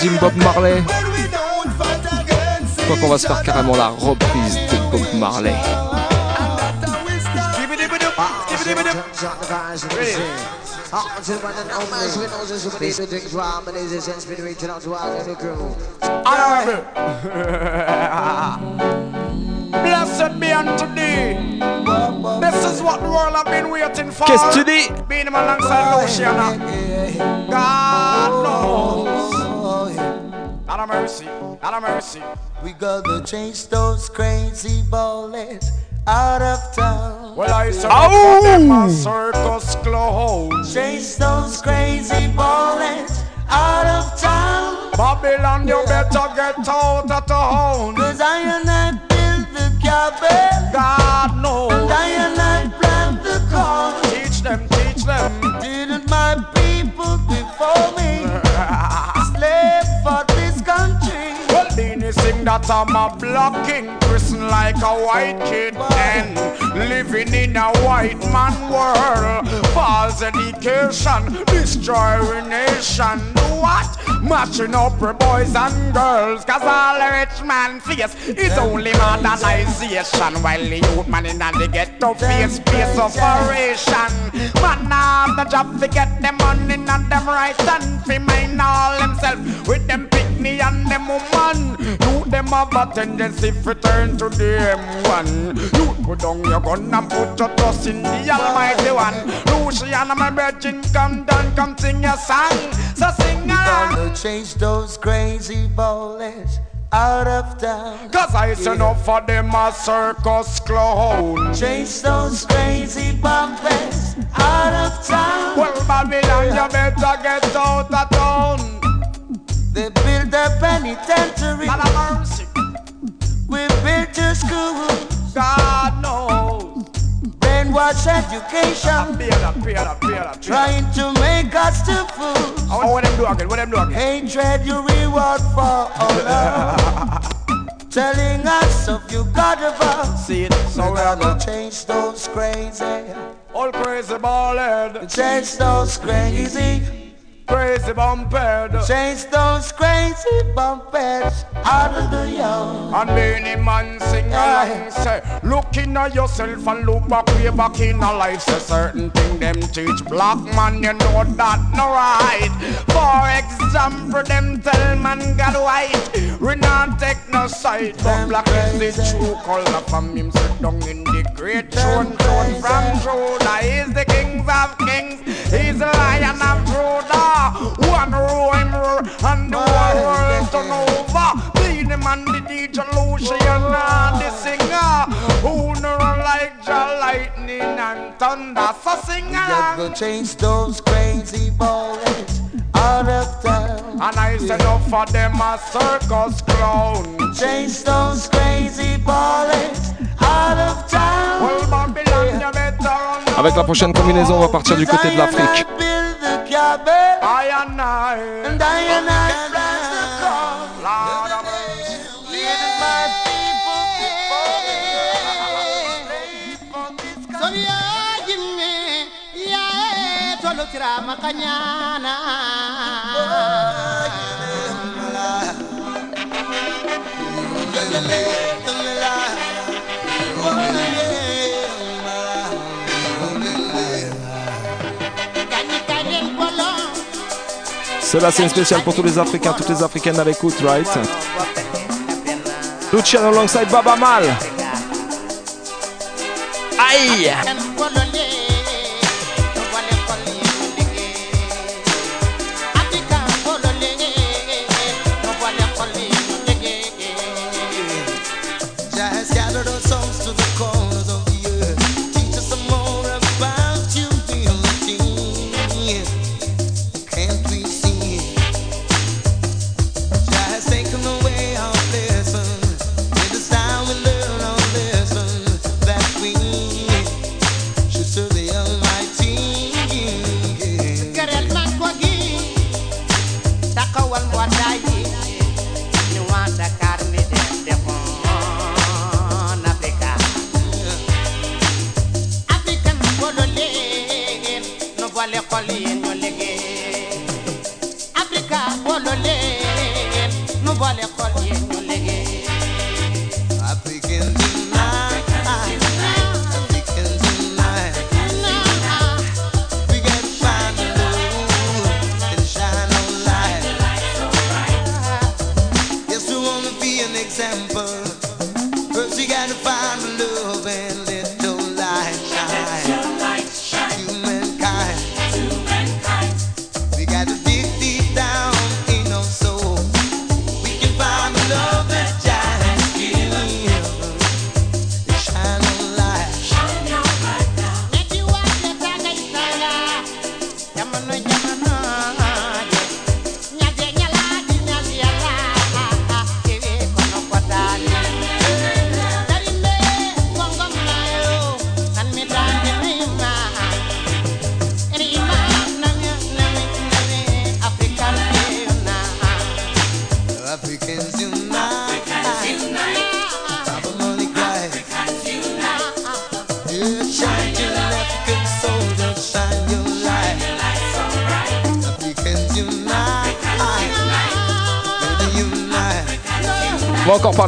Redeem Bob Marley, je crois qu'on va se faire carrément la reprise de Bob Marley. Blessed be unto thee. This is what the world have been waiting for. Qu'est-ce que tu dis? Being alongside Luciana. God. God of mercy. God of mercy. We gotta chase those crazy bullets out of town. Well, I said, Ow! them a circus clowns. Chase those crazy bullets out of town. Babylon, you better get out of town. Cause I and I built the cabin. God that I'm a black king, prison like a white kid, and living in a white man world. False education, destroying nation. What? Matching up for boys and girls, cause all the rich man face is only modernization, while the youth man in the ghetto face face operation. Man have the job to get them money and them right and fi mind all themselves with them picnic and them woman. You them have a tendency to turn to them one. You put down your gun and put your trust in the Almighty One. Luciana, my virgin, come down, come sing your song. So sing along. Gonna chase those crazy bullets out of town. Cause I say no for them a circus clown. Chase those crazy bumpers out of town. Well, Babylon, you better get out of town. They built a penitentiary. God have mercy. We built a school. God knows. Brainwash education. Pay that, pay that, pay that. Trying to make us to fools. Oh, what them do again? What them do again? Hatred you reward for all. Telling us of you God above. See it, so We're we are gonna change those crazy. All crazy ballhead, Change those crazy. Crazy bumphead. Change those crazy bumpers. Out of the yard. And many man sing along say Look in yourself and look back way back in a life. Say certain thing them teach. Black man you know that no right. For example them tell man got white. We not take no side But black is the true color from him. Sit down in the great throne throne from Judah He's the kings of kings He's a lion of Judah One him roar and the whole world turn over Be the man, the DJ Lucian and the singer. Who know like Jah lightning and thunder. So sing along. gonna change those crazy boys out of town. And I said no for them a circus clown. Change those crazy boys out of town. Well Babylon you better run Avec la prochaine combinaison, on va partir du côté de l'Afrique. Cela c'est une spéciale pour tous les Africains, toutes les Africaines à l'écoute, right? Luciano alongside Baba Mal. Aïe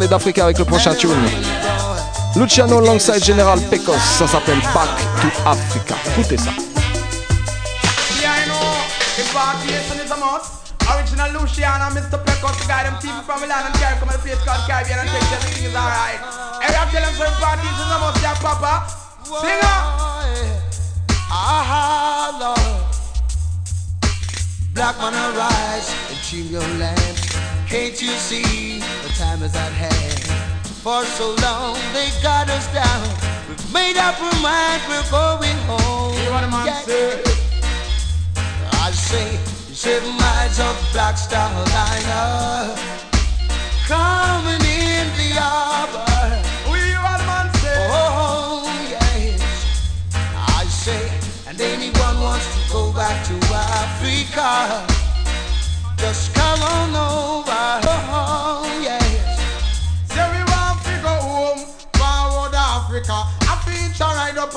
Parler d'Afrique avec le prochain tune. Luciano alongside General Pecos, ça s'appelle Back to Africa. Écoutez ça. Yeah, I know. The variation is a must. Original Luciano, Mr. Pecos, the guy them team from Milan and Caribbean, come to the place called Caribbean and take everything is alright. Hey, I'm telling some parties is a must, yeah, Papa. Singer. Ah, Lord. Black man arise and change your land. Can't you see? the time is at hand? For so long they got us down. We've made up our mind, we're going home. Hear what the man Yeah. say? I say, seven miles of Black Star Liner coming in the harbor. We hear what man say? Oh, yes. I say, and anyone wants to go back to Africa, just come on over.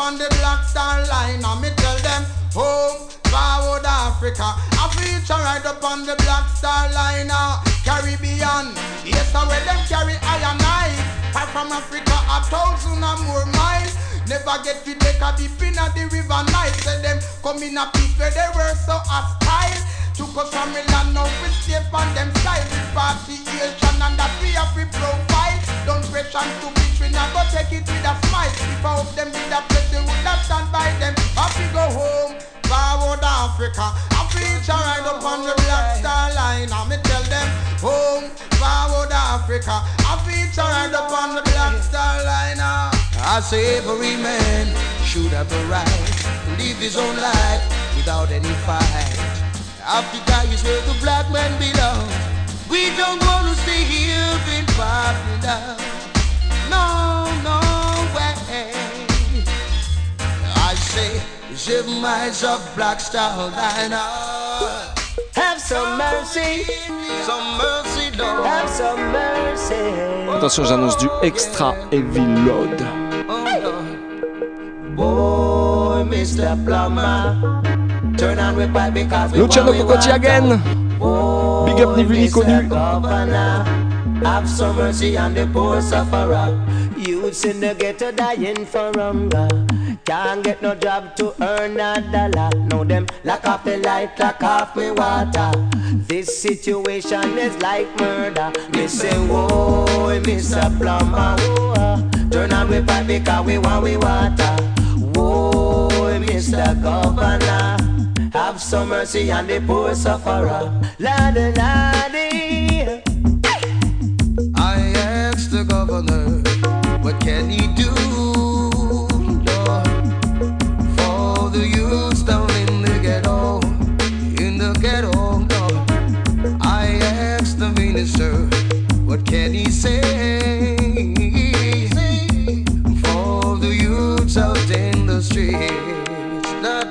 On the Black Star Line, and me tell them home, forward Africa. I feature right up on the Black Star Line, uh, Caribbean. Yes, I where them carry iron knife. Far from Africa, a thousand or more miles. Never get to take a dip in the river night. Say them come in a peace where they were so hostile. Took us from land, now we stay on them side with participation and that we have we profile. Don't pressure to bitch, we not go take it with a smile. If I hope them with a place, they would not stand by them. We go home, forward Africa. I feature right up on the Black Star Line. And me tell them, home, forward Africa. I feature right up on the Black Star Line. ah. I say every man should have the right to live his own life without any fight. Africa is where the black man belongs. We don't want to stay here in Babylon. No, no way. I say seven miles of Black Star Line. Have some mercy, Some mercy, Lord. have some mercy. Attention, j'annonce du extra heavy load. Boy, Mr. Plumber, turn on with pipe because we Luciano Cocotti again. Boy, Big up ni vu ni Mr. connu. Have some mercy on the poor sufferer. Youths in the ghetto dying for hunger. Can't get no job to earn a dollar. Know them lock off the light, lock off me water. This situation is like murder. Me say, whoa, Mr. Plumber, whoa. Turn on we pipe because we want we water. Whoa, Mr. Governor, have some mercy on the poor sufferer. Laddie, laddie. The governor, what can he do, for the youths down in the ghetto, in the ghetto. I asked the minister, what can he say for the youths out in the streets. The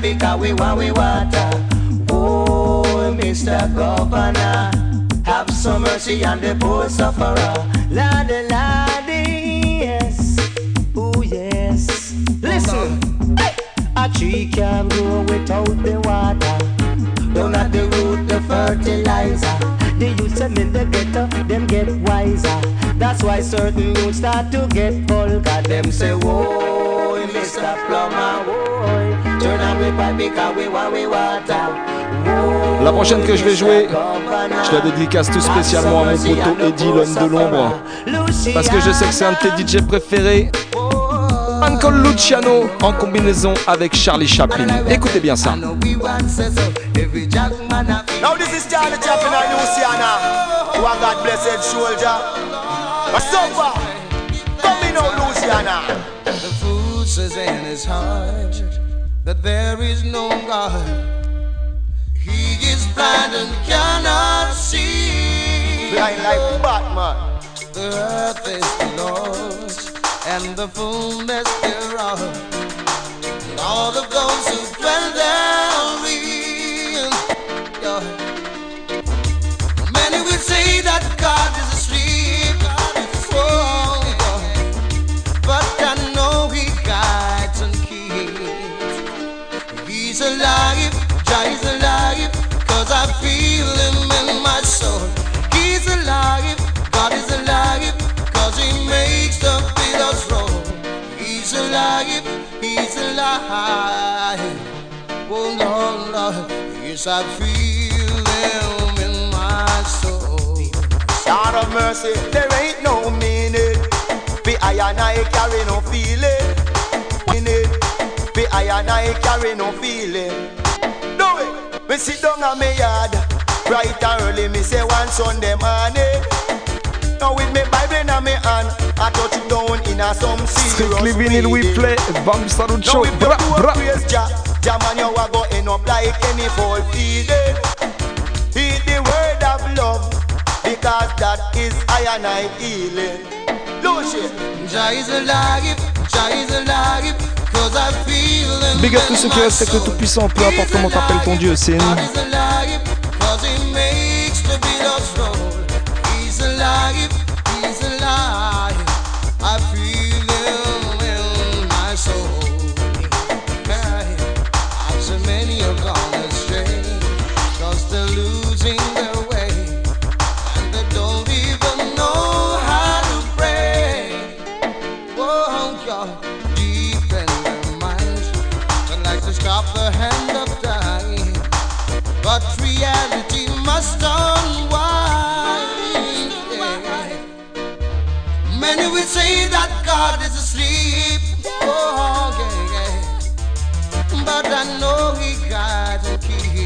because we want we water. Boy, Mr. Governor, have some mercy on the poor sufferer. Laddie, laddie, yes, oh yes. Listen, a tree can't grow without the water. Down at the root, the fertilizer. The youths them in the ghetto, them get wiser. That's why certain youths start to get vulgar. Them say, whoa, Mr. Plumber, whoa. La prochaine que je vais jouer, je la dédicace tout spécialement à mon poteau Eddie, l'homme de l'ombre. Parce que je sais que c'est un de tes DJ préférés. Uncle Luciano en combinaison avec Charlie Chaplin. Écoutez bien ça. Now this is Charlie Chaplin and Luciana. Are God blessed soldier. But so far, come in now, Luciana. The fool says in his heart that there is no God. He is blind and cannot see. Blind like Batman. The earth is the Lord's and the fullness thereof. And all of those who dwell therein. Yeah. Many will say that God is alive, He's alive. Oh Lord, Lord, yes I feel Him Lord of mercy, there ain't no meaning. Be I and I carry no feeling. Meaning. Be I and I carry no feeling. Do it. Me sit down on me yard, bright and early. Me say one Sunday morning. Now with me Bible in my hand, I touch it down in a some serious Strictly vinyl we play. Show. Bra, bra. praise Jah, Jah man you a go end up like any fall feeding. Heed the word of love, because that is I and I healing. Jah is alive, Jah is alive, Big up tous ceux qui respectent le. Tout-Puissant, peu importe comment t'appelles ton Dieu, c'est God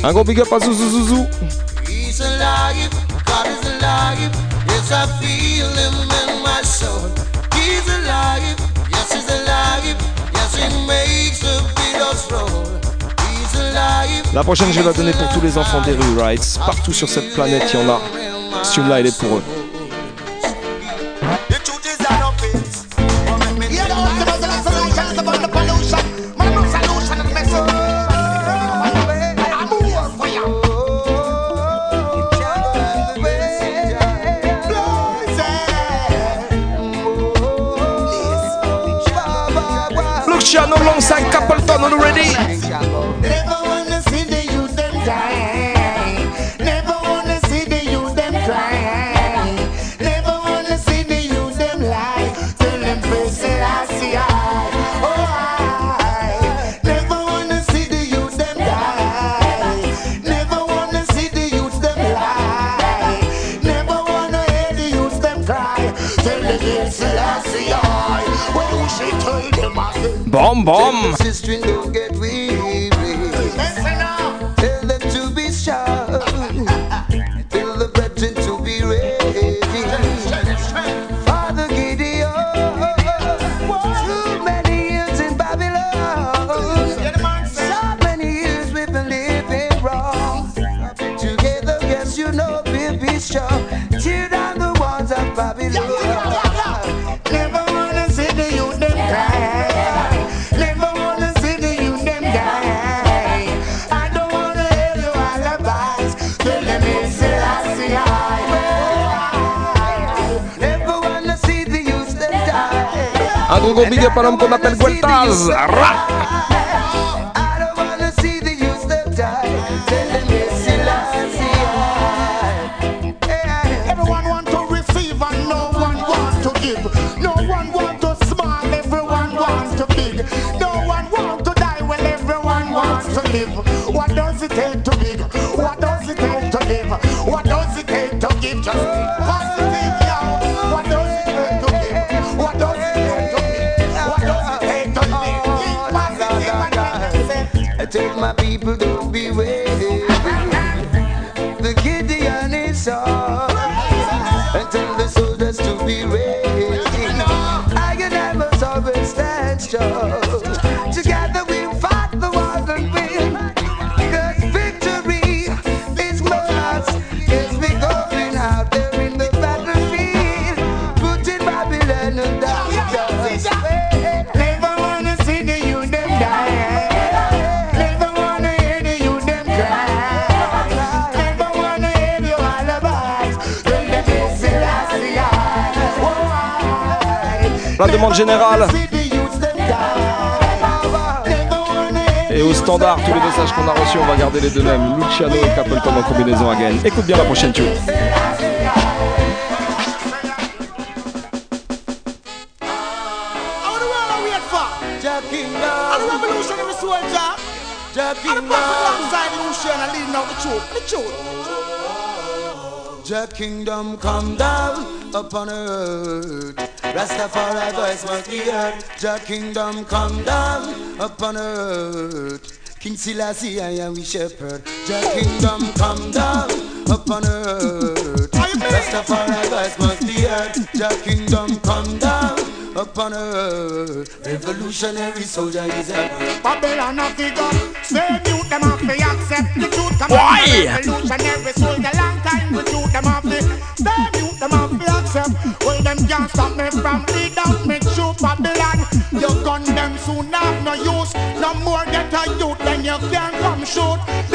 Un gros big up à Zouzou Zouzou. He's alive, God is alive. Yes, I feel him in my soul. He's alive, yes, he's alive. Yes, he makes the beatles roll. He's alive. La prochaine, je vais la donner pour tous les enfants des rues, right? Partout sur cette planète, il y en a. Ce tune-là, il est pour eux. Die. Un gros gros big up à l'homme La demande générale. See the youth them die. Never wanna hear Et au standard, tous les messages qu'on a reçus, on va garder les deux mêmes. Luciano et Capleton en combinaison again. Écoute bien la prochaine tune. How the world are wait for? Jah Kingdom. And the revolutionary soldier. Jah And the prophet alongside Lucian and leading out the truth. The truth. Your kingdom come down upon earth. Rastafari voice must be heard. Your kingdom come down upon earth. King Selassie, I am we shepherd. Your kingdom come down upon earth. Rastafari voice must be heard. Your kingdom come down upon earth. Revolutionary soldier is a Babylon a figure. Same youth them have to accept the truth. Come on, revolutionary soldier, long time the truth them have to. Same youth them have to accept. Well, them can't stop me from out me through Babylon. Your gun them soon have no use. No more get a youth, then you can come shoot.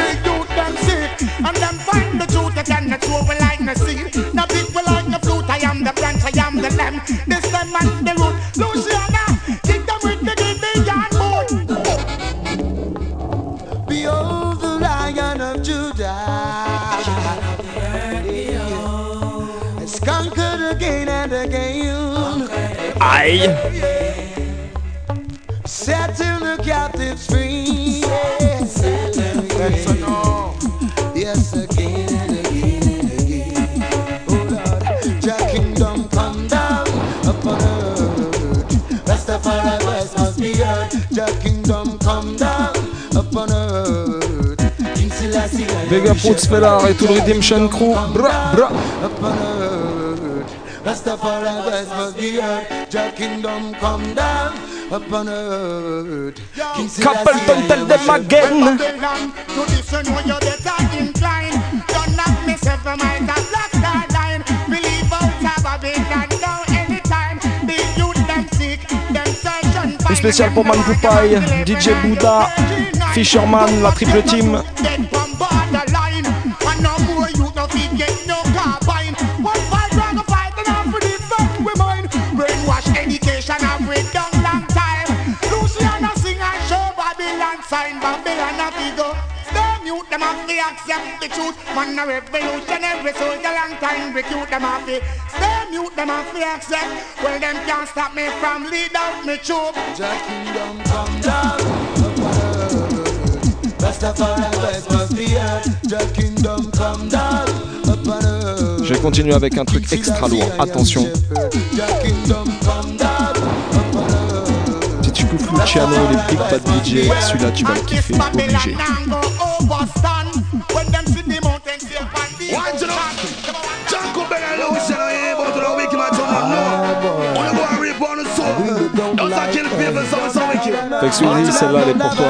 Has conquered again and again. Aïe. Setting the captives free. Yes, yes, yes, again and again and again. Oh Lord, your kingdom come down upon earth. Rastafari voice must be heard. Your kingdom come down upon earth. Big up Roots Fellar et tout le Redemption Crew. Bra, bra. Earth. Rastafari must be heard. Your kingdom come down upon earth. King Capleton tell them again. Babylon, to this you know you're better inclined. Don't knock me seven miles a black star line. Believe out of Babylon now anytime. The youth them sick, them search and Plus spécial pour DJ Bouddha, Fisherman, la triple team. Accept the truth. Man a revolutionary soldier long time recruit them have to. Them youth them have to accept. Well them can't stop me from lead out me troop. Your kingdom come down upon earth. Rastafari voice must be heard. Your kingdom come down upon earth. Je vais continuer avec un truc extra lourd. Attention. Si tu bouffes Luciano et les Big Bad DJ, celui-là tu vas le kiffer, obligé. Fait que Sweetie, celle-là elle est pour toi.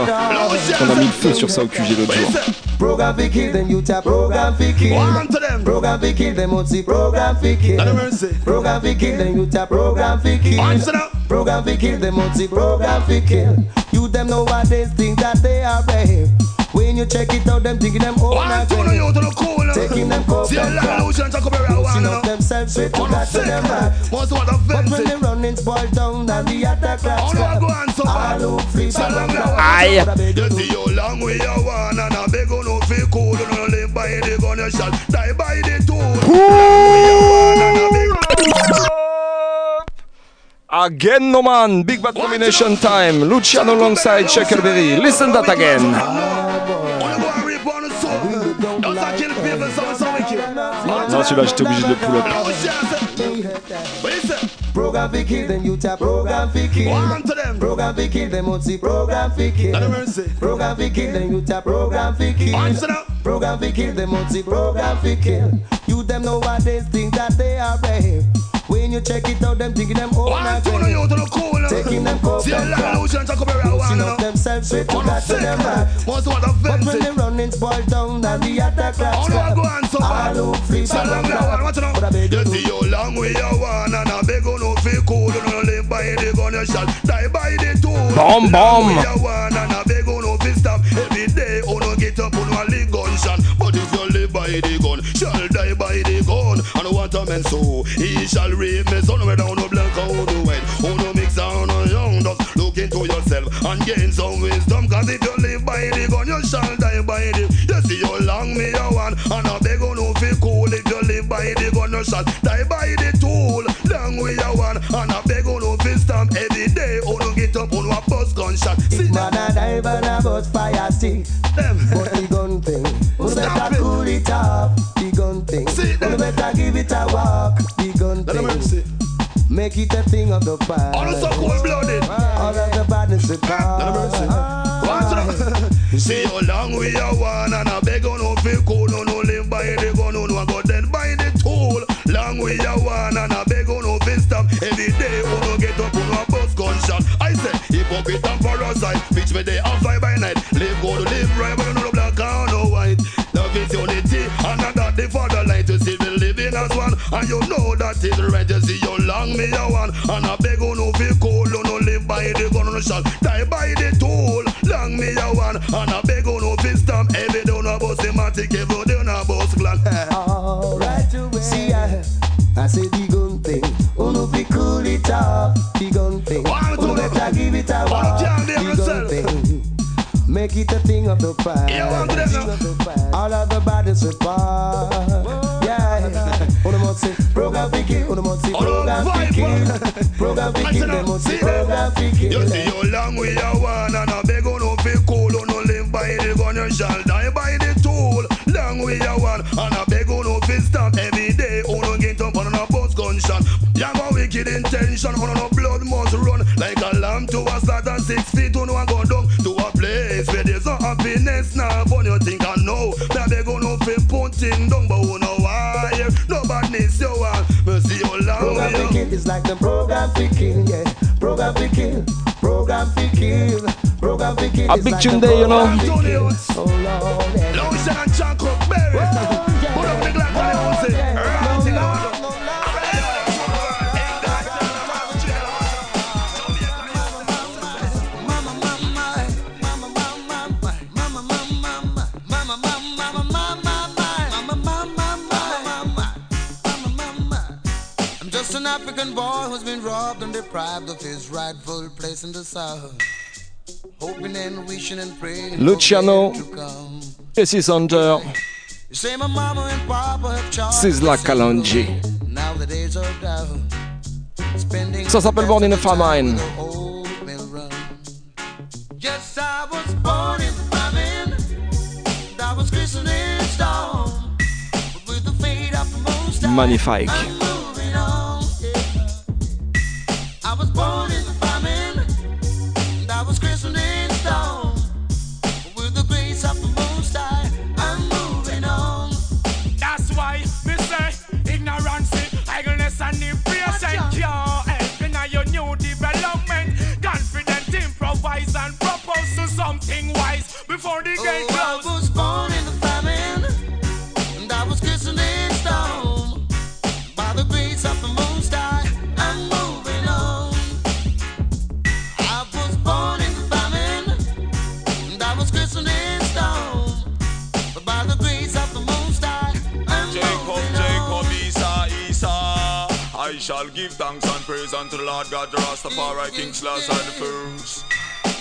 On a mis le feu sur ça au QG l'autre jour. Program fi kill them, you tap program fi kill. One to them. Program fi kill them, what's the program fi kill? Not a mercy. Program fi kill them, you tap program fi kill. One to them. Program fi kill them, what's the program fi kill? You them nowadays think that they are brave. When you check it out, them thinking them own One to the you to the cool. Taking them coke See a and lot of crack. Lucian talk about that Pushing one. up themselves with to One God to sick. them back. Most But when offensive. they run it spoil down and the attack class no, I go on so bad. All who free So back long and now. Aye. I beg you You do. see how long we are one and I beg you no feel cool. You don't live by the gun, you shall die by the tool. We are one and I beg Again no man, Big Bad Combination Time, Luciano alongside Chuckleberry. Listen that again. Non, celui-là j'étais obligé de le pull up. Program fi kill them, you tap program fi kill. One to them. Program fi kill them, what's program fi kill? Not mercy. Program fi kill them, you tap program fi kill. One to. Program fi kill them, what's program fi kill? You them nowadays think that they are brave. When you check it out, them thinking them own One to the you to the cool. Taking them coke See a lot of crack. Lucian talk about that Pushing themselves with to On God to them back. Most what But when they offensive. run down and the attack class Oh no, I go on so bad. All who free So back long and now, down. what you know? But I beg you You see how long we are one and I beg you no feel cool. You don't live by the gun, you shall die by the tool. Bomb, Long bomb. We are one and I beg you no feel stop. Every day, you no get up oh, on one leg gunshot. But if you live by the gun, shall die by the gun. And what a man so, he shall rape me son whether no black or no white. Who no yourself and gain some wisdom. Cause if you live by the gun, you shall die by the You see how long me a one And I beg you no feel cool If you live by the gun, you shall die by the tool Long we a one And I beg you no feel stamp Every day, you no get up on a bus gunshot See Man a dive and a bust fire stick them But the gun thing, we better it. cool it off. The gun thing, See we better it a walk, the gun thing. Make it a thing of the past. All so cold blooded. All of badness of See how long we are one and I beg on no feel cool, no no live by the gun, no no go dead by the tool. Long we are one and I beg on no feel stop. Every day we no get up on a bus gunshot. I say hypocrite and parasite, bitch me day and fly by night. Live good, live right, but no black and no white. Love is unity and I got the fatherland to see we living as one. And you know that is right. You see you long me a one and I beg on no feel cool, no no by the gun, no shot. Die by the tool. Long me a one and I beg on no feel stamp. Every day on a bus thematic, every day on a bus clan. Alright, see I, I say the gun thing. Uno fi cool it off, the gun thing. Uno better give it a walk, the gun thing. Make it a thing of the past. Thing of the. All of the baddest apart. Yeah. Must say fi kill. Uno must say kill. Program fi kill. They must say program fi. You see how long we are one and I beg on no feel cool, no live by the gun, you shall die by the tool. Long we are one and I beg on no feel stop every day, on no get up on a bus gunshot. You have a wicked intention, on no blood must run like a lamb to a slaughter six feet, on no go down to a place where there's no happiness now. Fun you think I know, that beg on no feel putting down, but who know why? Nobody you want, me see how long Program we fi are. kill is like the program fi kill, yeah. Program fi kill, program fi kill, program fi kill. A big like tune the there, you know. program fi kill. Oh Lord, yeah. Lotion and Chuckleberry. Boy who's been robbed and deprived of his rightful place in the South. Hoping and wishing and praying. for Luciano, come. Casey Hunter, You say my mama and papa have charged Sizzla Kalonji. Now the days are down. Spending Ça s'appelle Born in a Famine. old mill run. Yes, I was born in famine. And I was christened in stone. But with the fate of the most High, Magnifique. Give thanks and praise unto the Lord God, the Rastafari, King Selassie, and the first.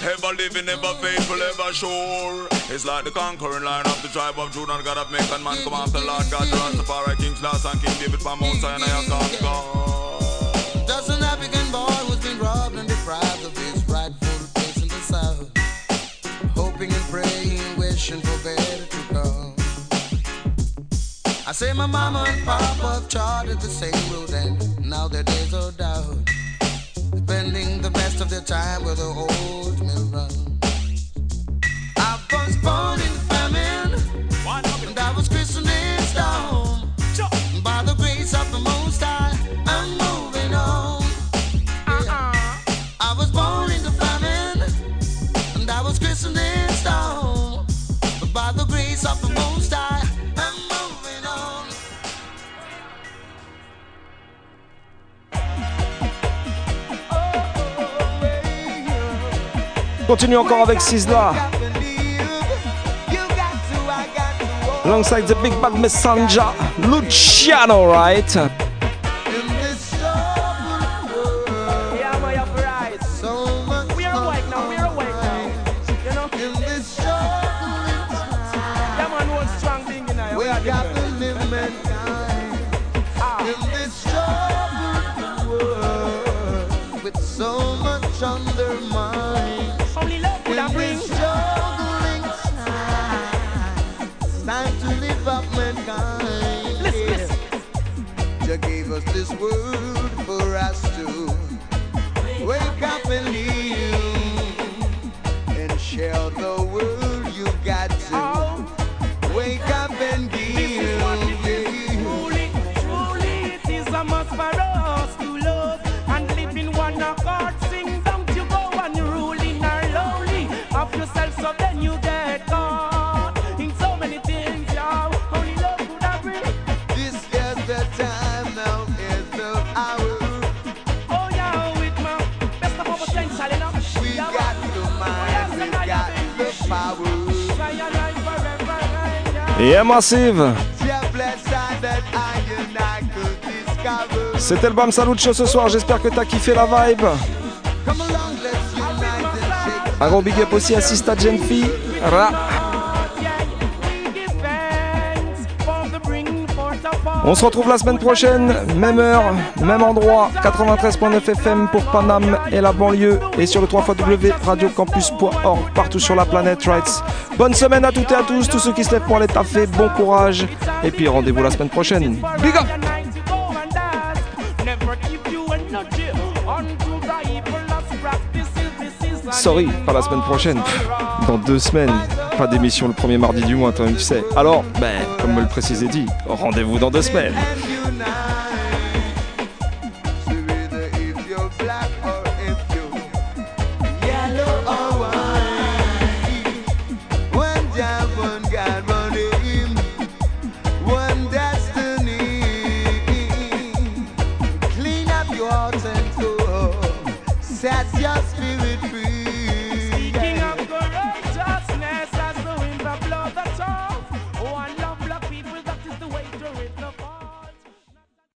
Ever living, ever faithful, ever sure. It's like the conquering line of the tribe of Judah, God of make and man come after Lord God, the Rastafari, King Selassie, and King David from Mount Sinai, I conquer. Just an African boy who's been robbed and deprived of his rightful place in the South. Hoping and praying, wishing for better come. Say my mama and papa have charted the same road and now their days are down. Spending the best of their time with the old mill run. I was born in famine, and I was christened in stone. Continue encore avec Sizzla. Alongside the big bad messenger, Luciano, right? Could discover. C'était le Bam Salut Show ce soir, j'espère que t'as kiffé la vibe. Un gros big up aussi à Sista Genfi. On se retrouve la semaine prochaine, même heure, même endroit, 93.9 FM pour Paname et la banlieue et sur le 3 radiocampus.org partout sur la planète Rights. Bonne semaine à toutes et à tous, tous ceux qui se lèvent pour aller taffer, bon courage et puis rendez-vous la semaine prochaine. Big up Sorry, pas la semaine prochaine, dans deux semaines. Pas d'émission le premier mardi du mois, toi tu sais. Alors, ben, comme me le précisait dit, rendez-vous dans deux semaines.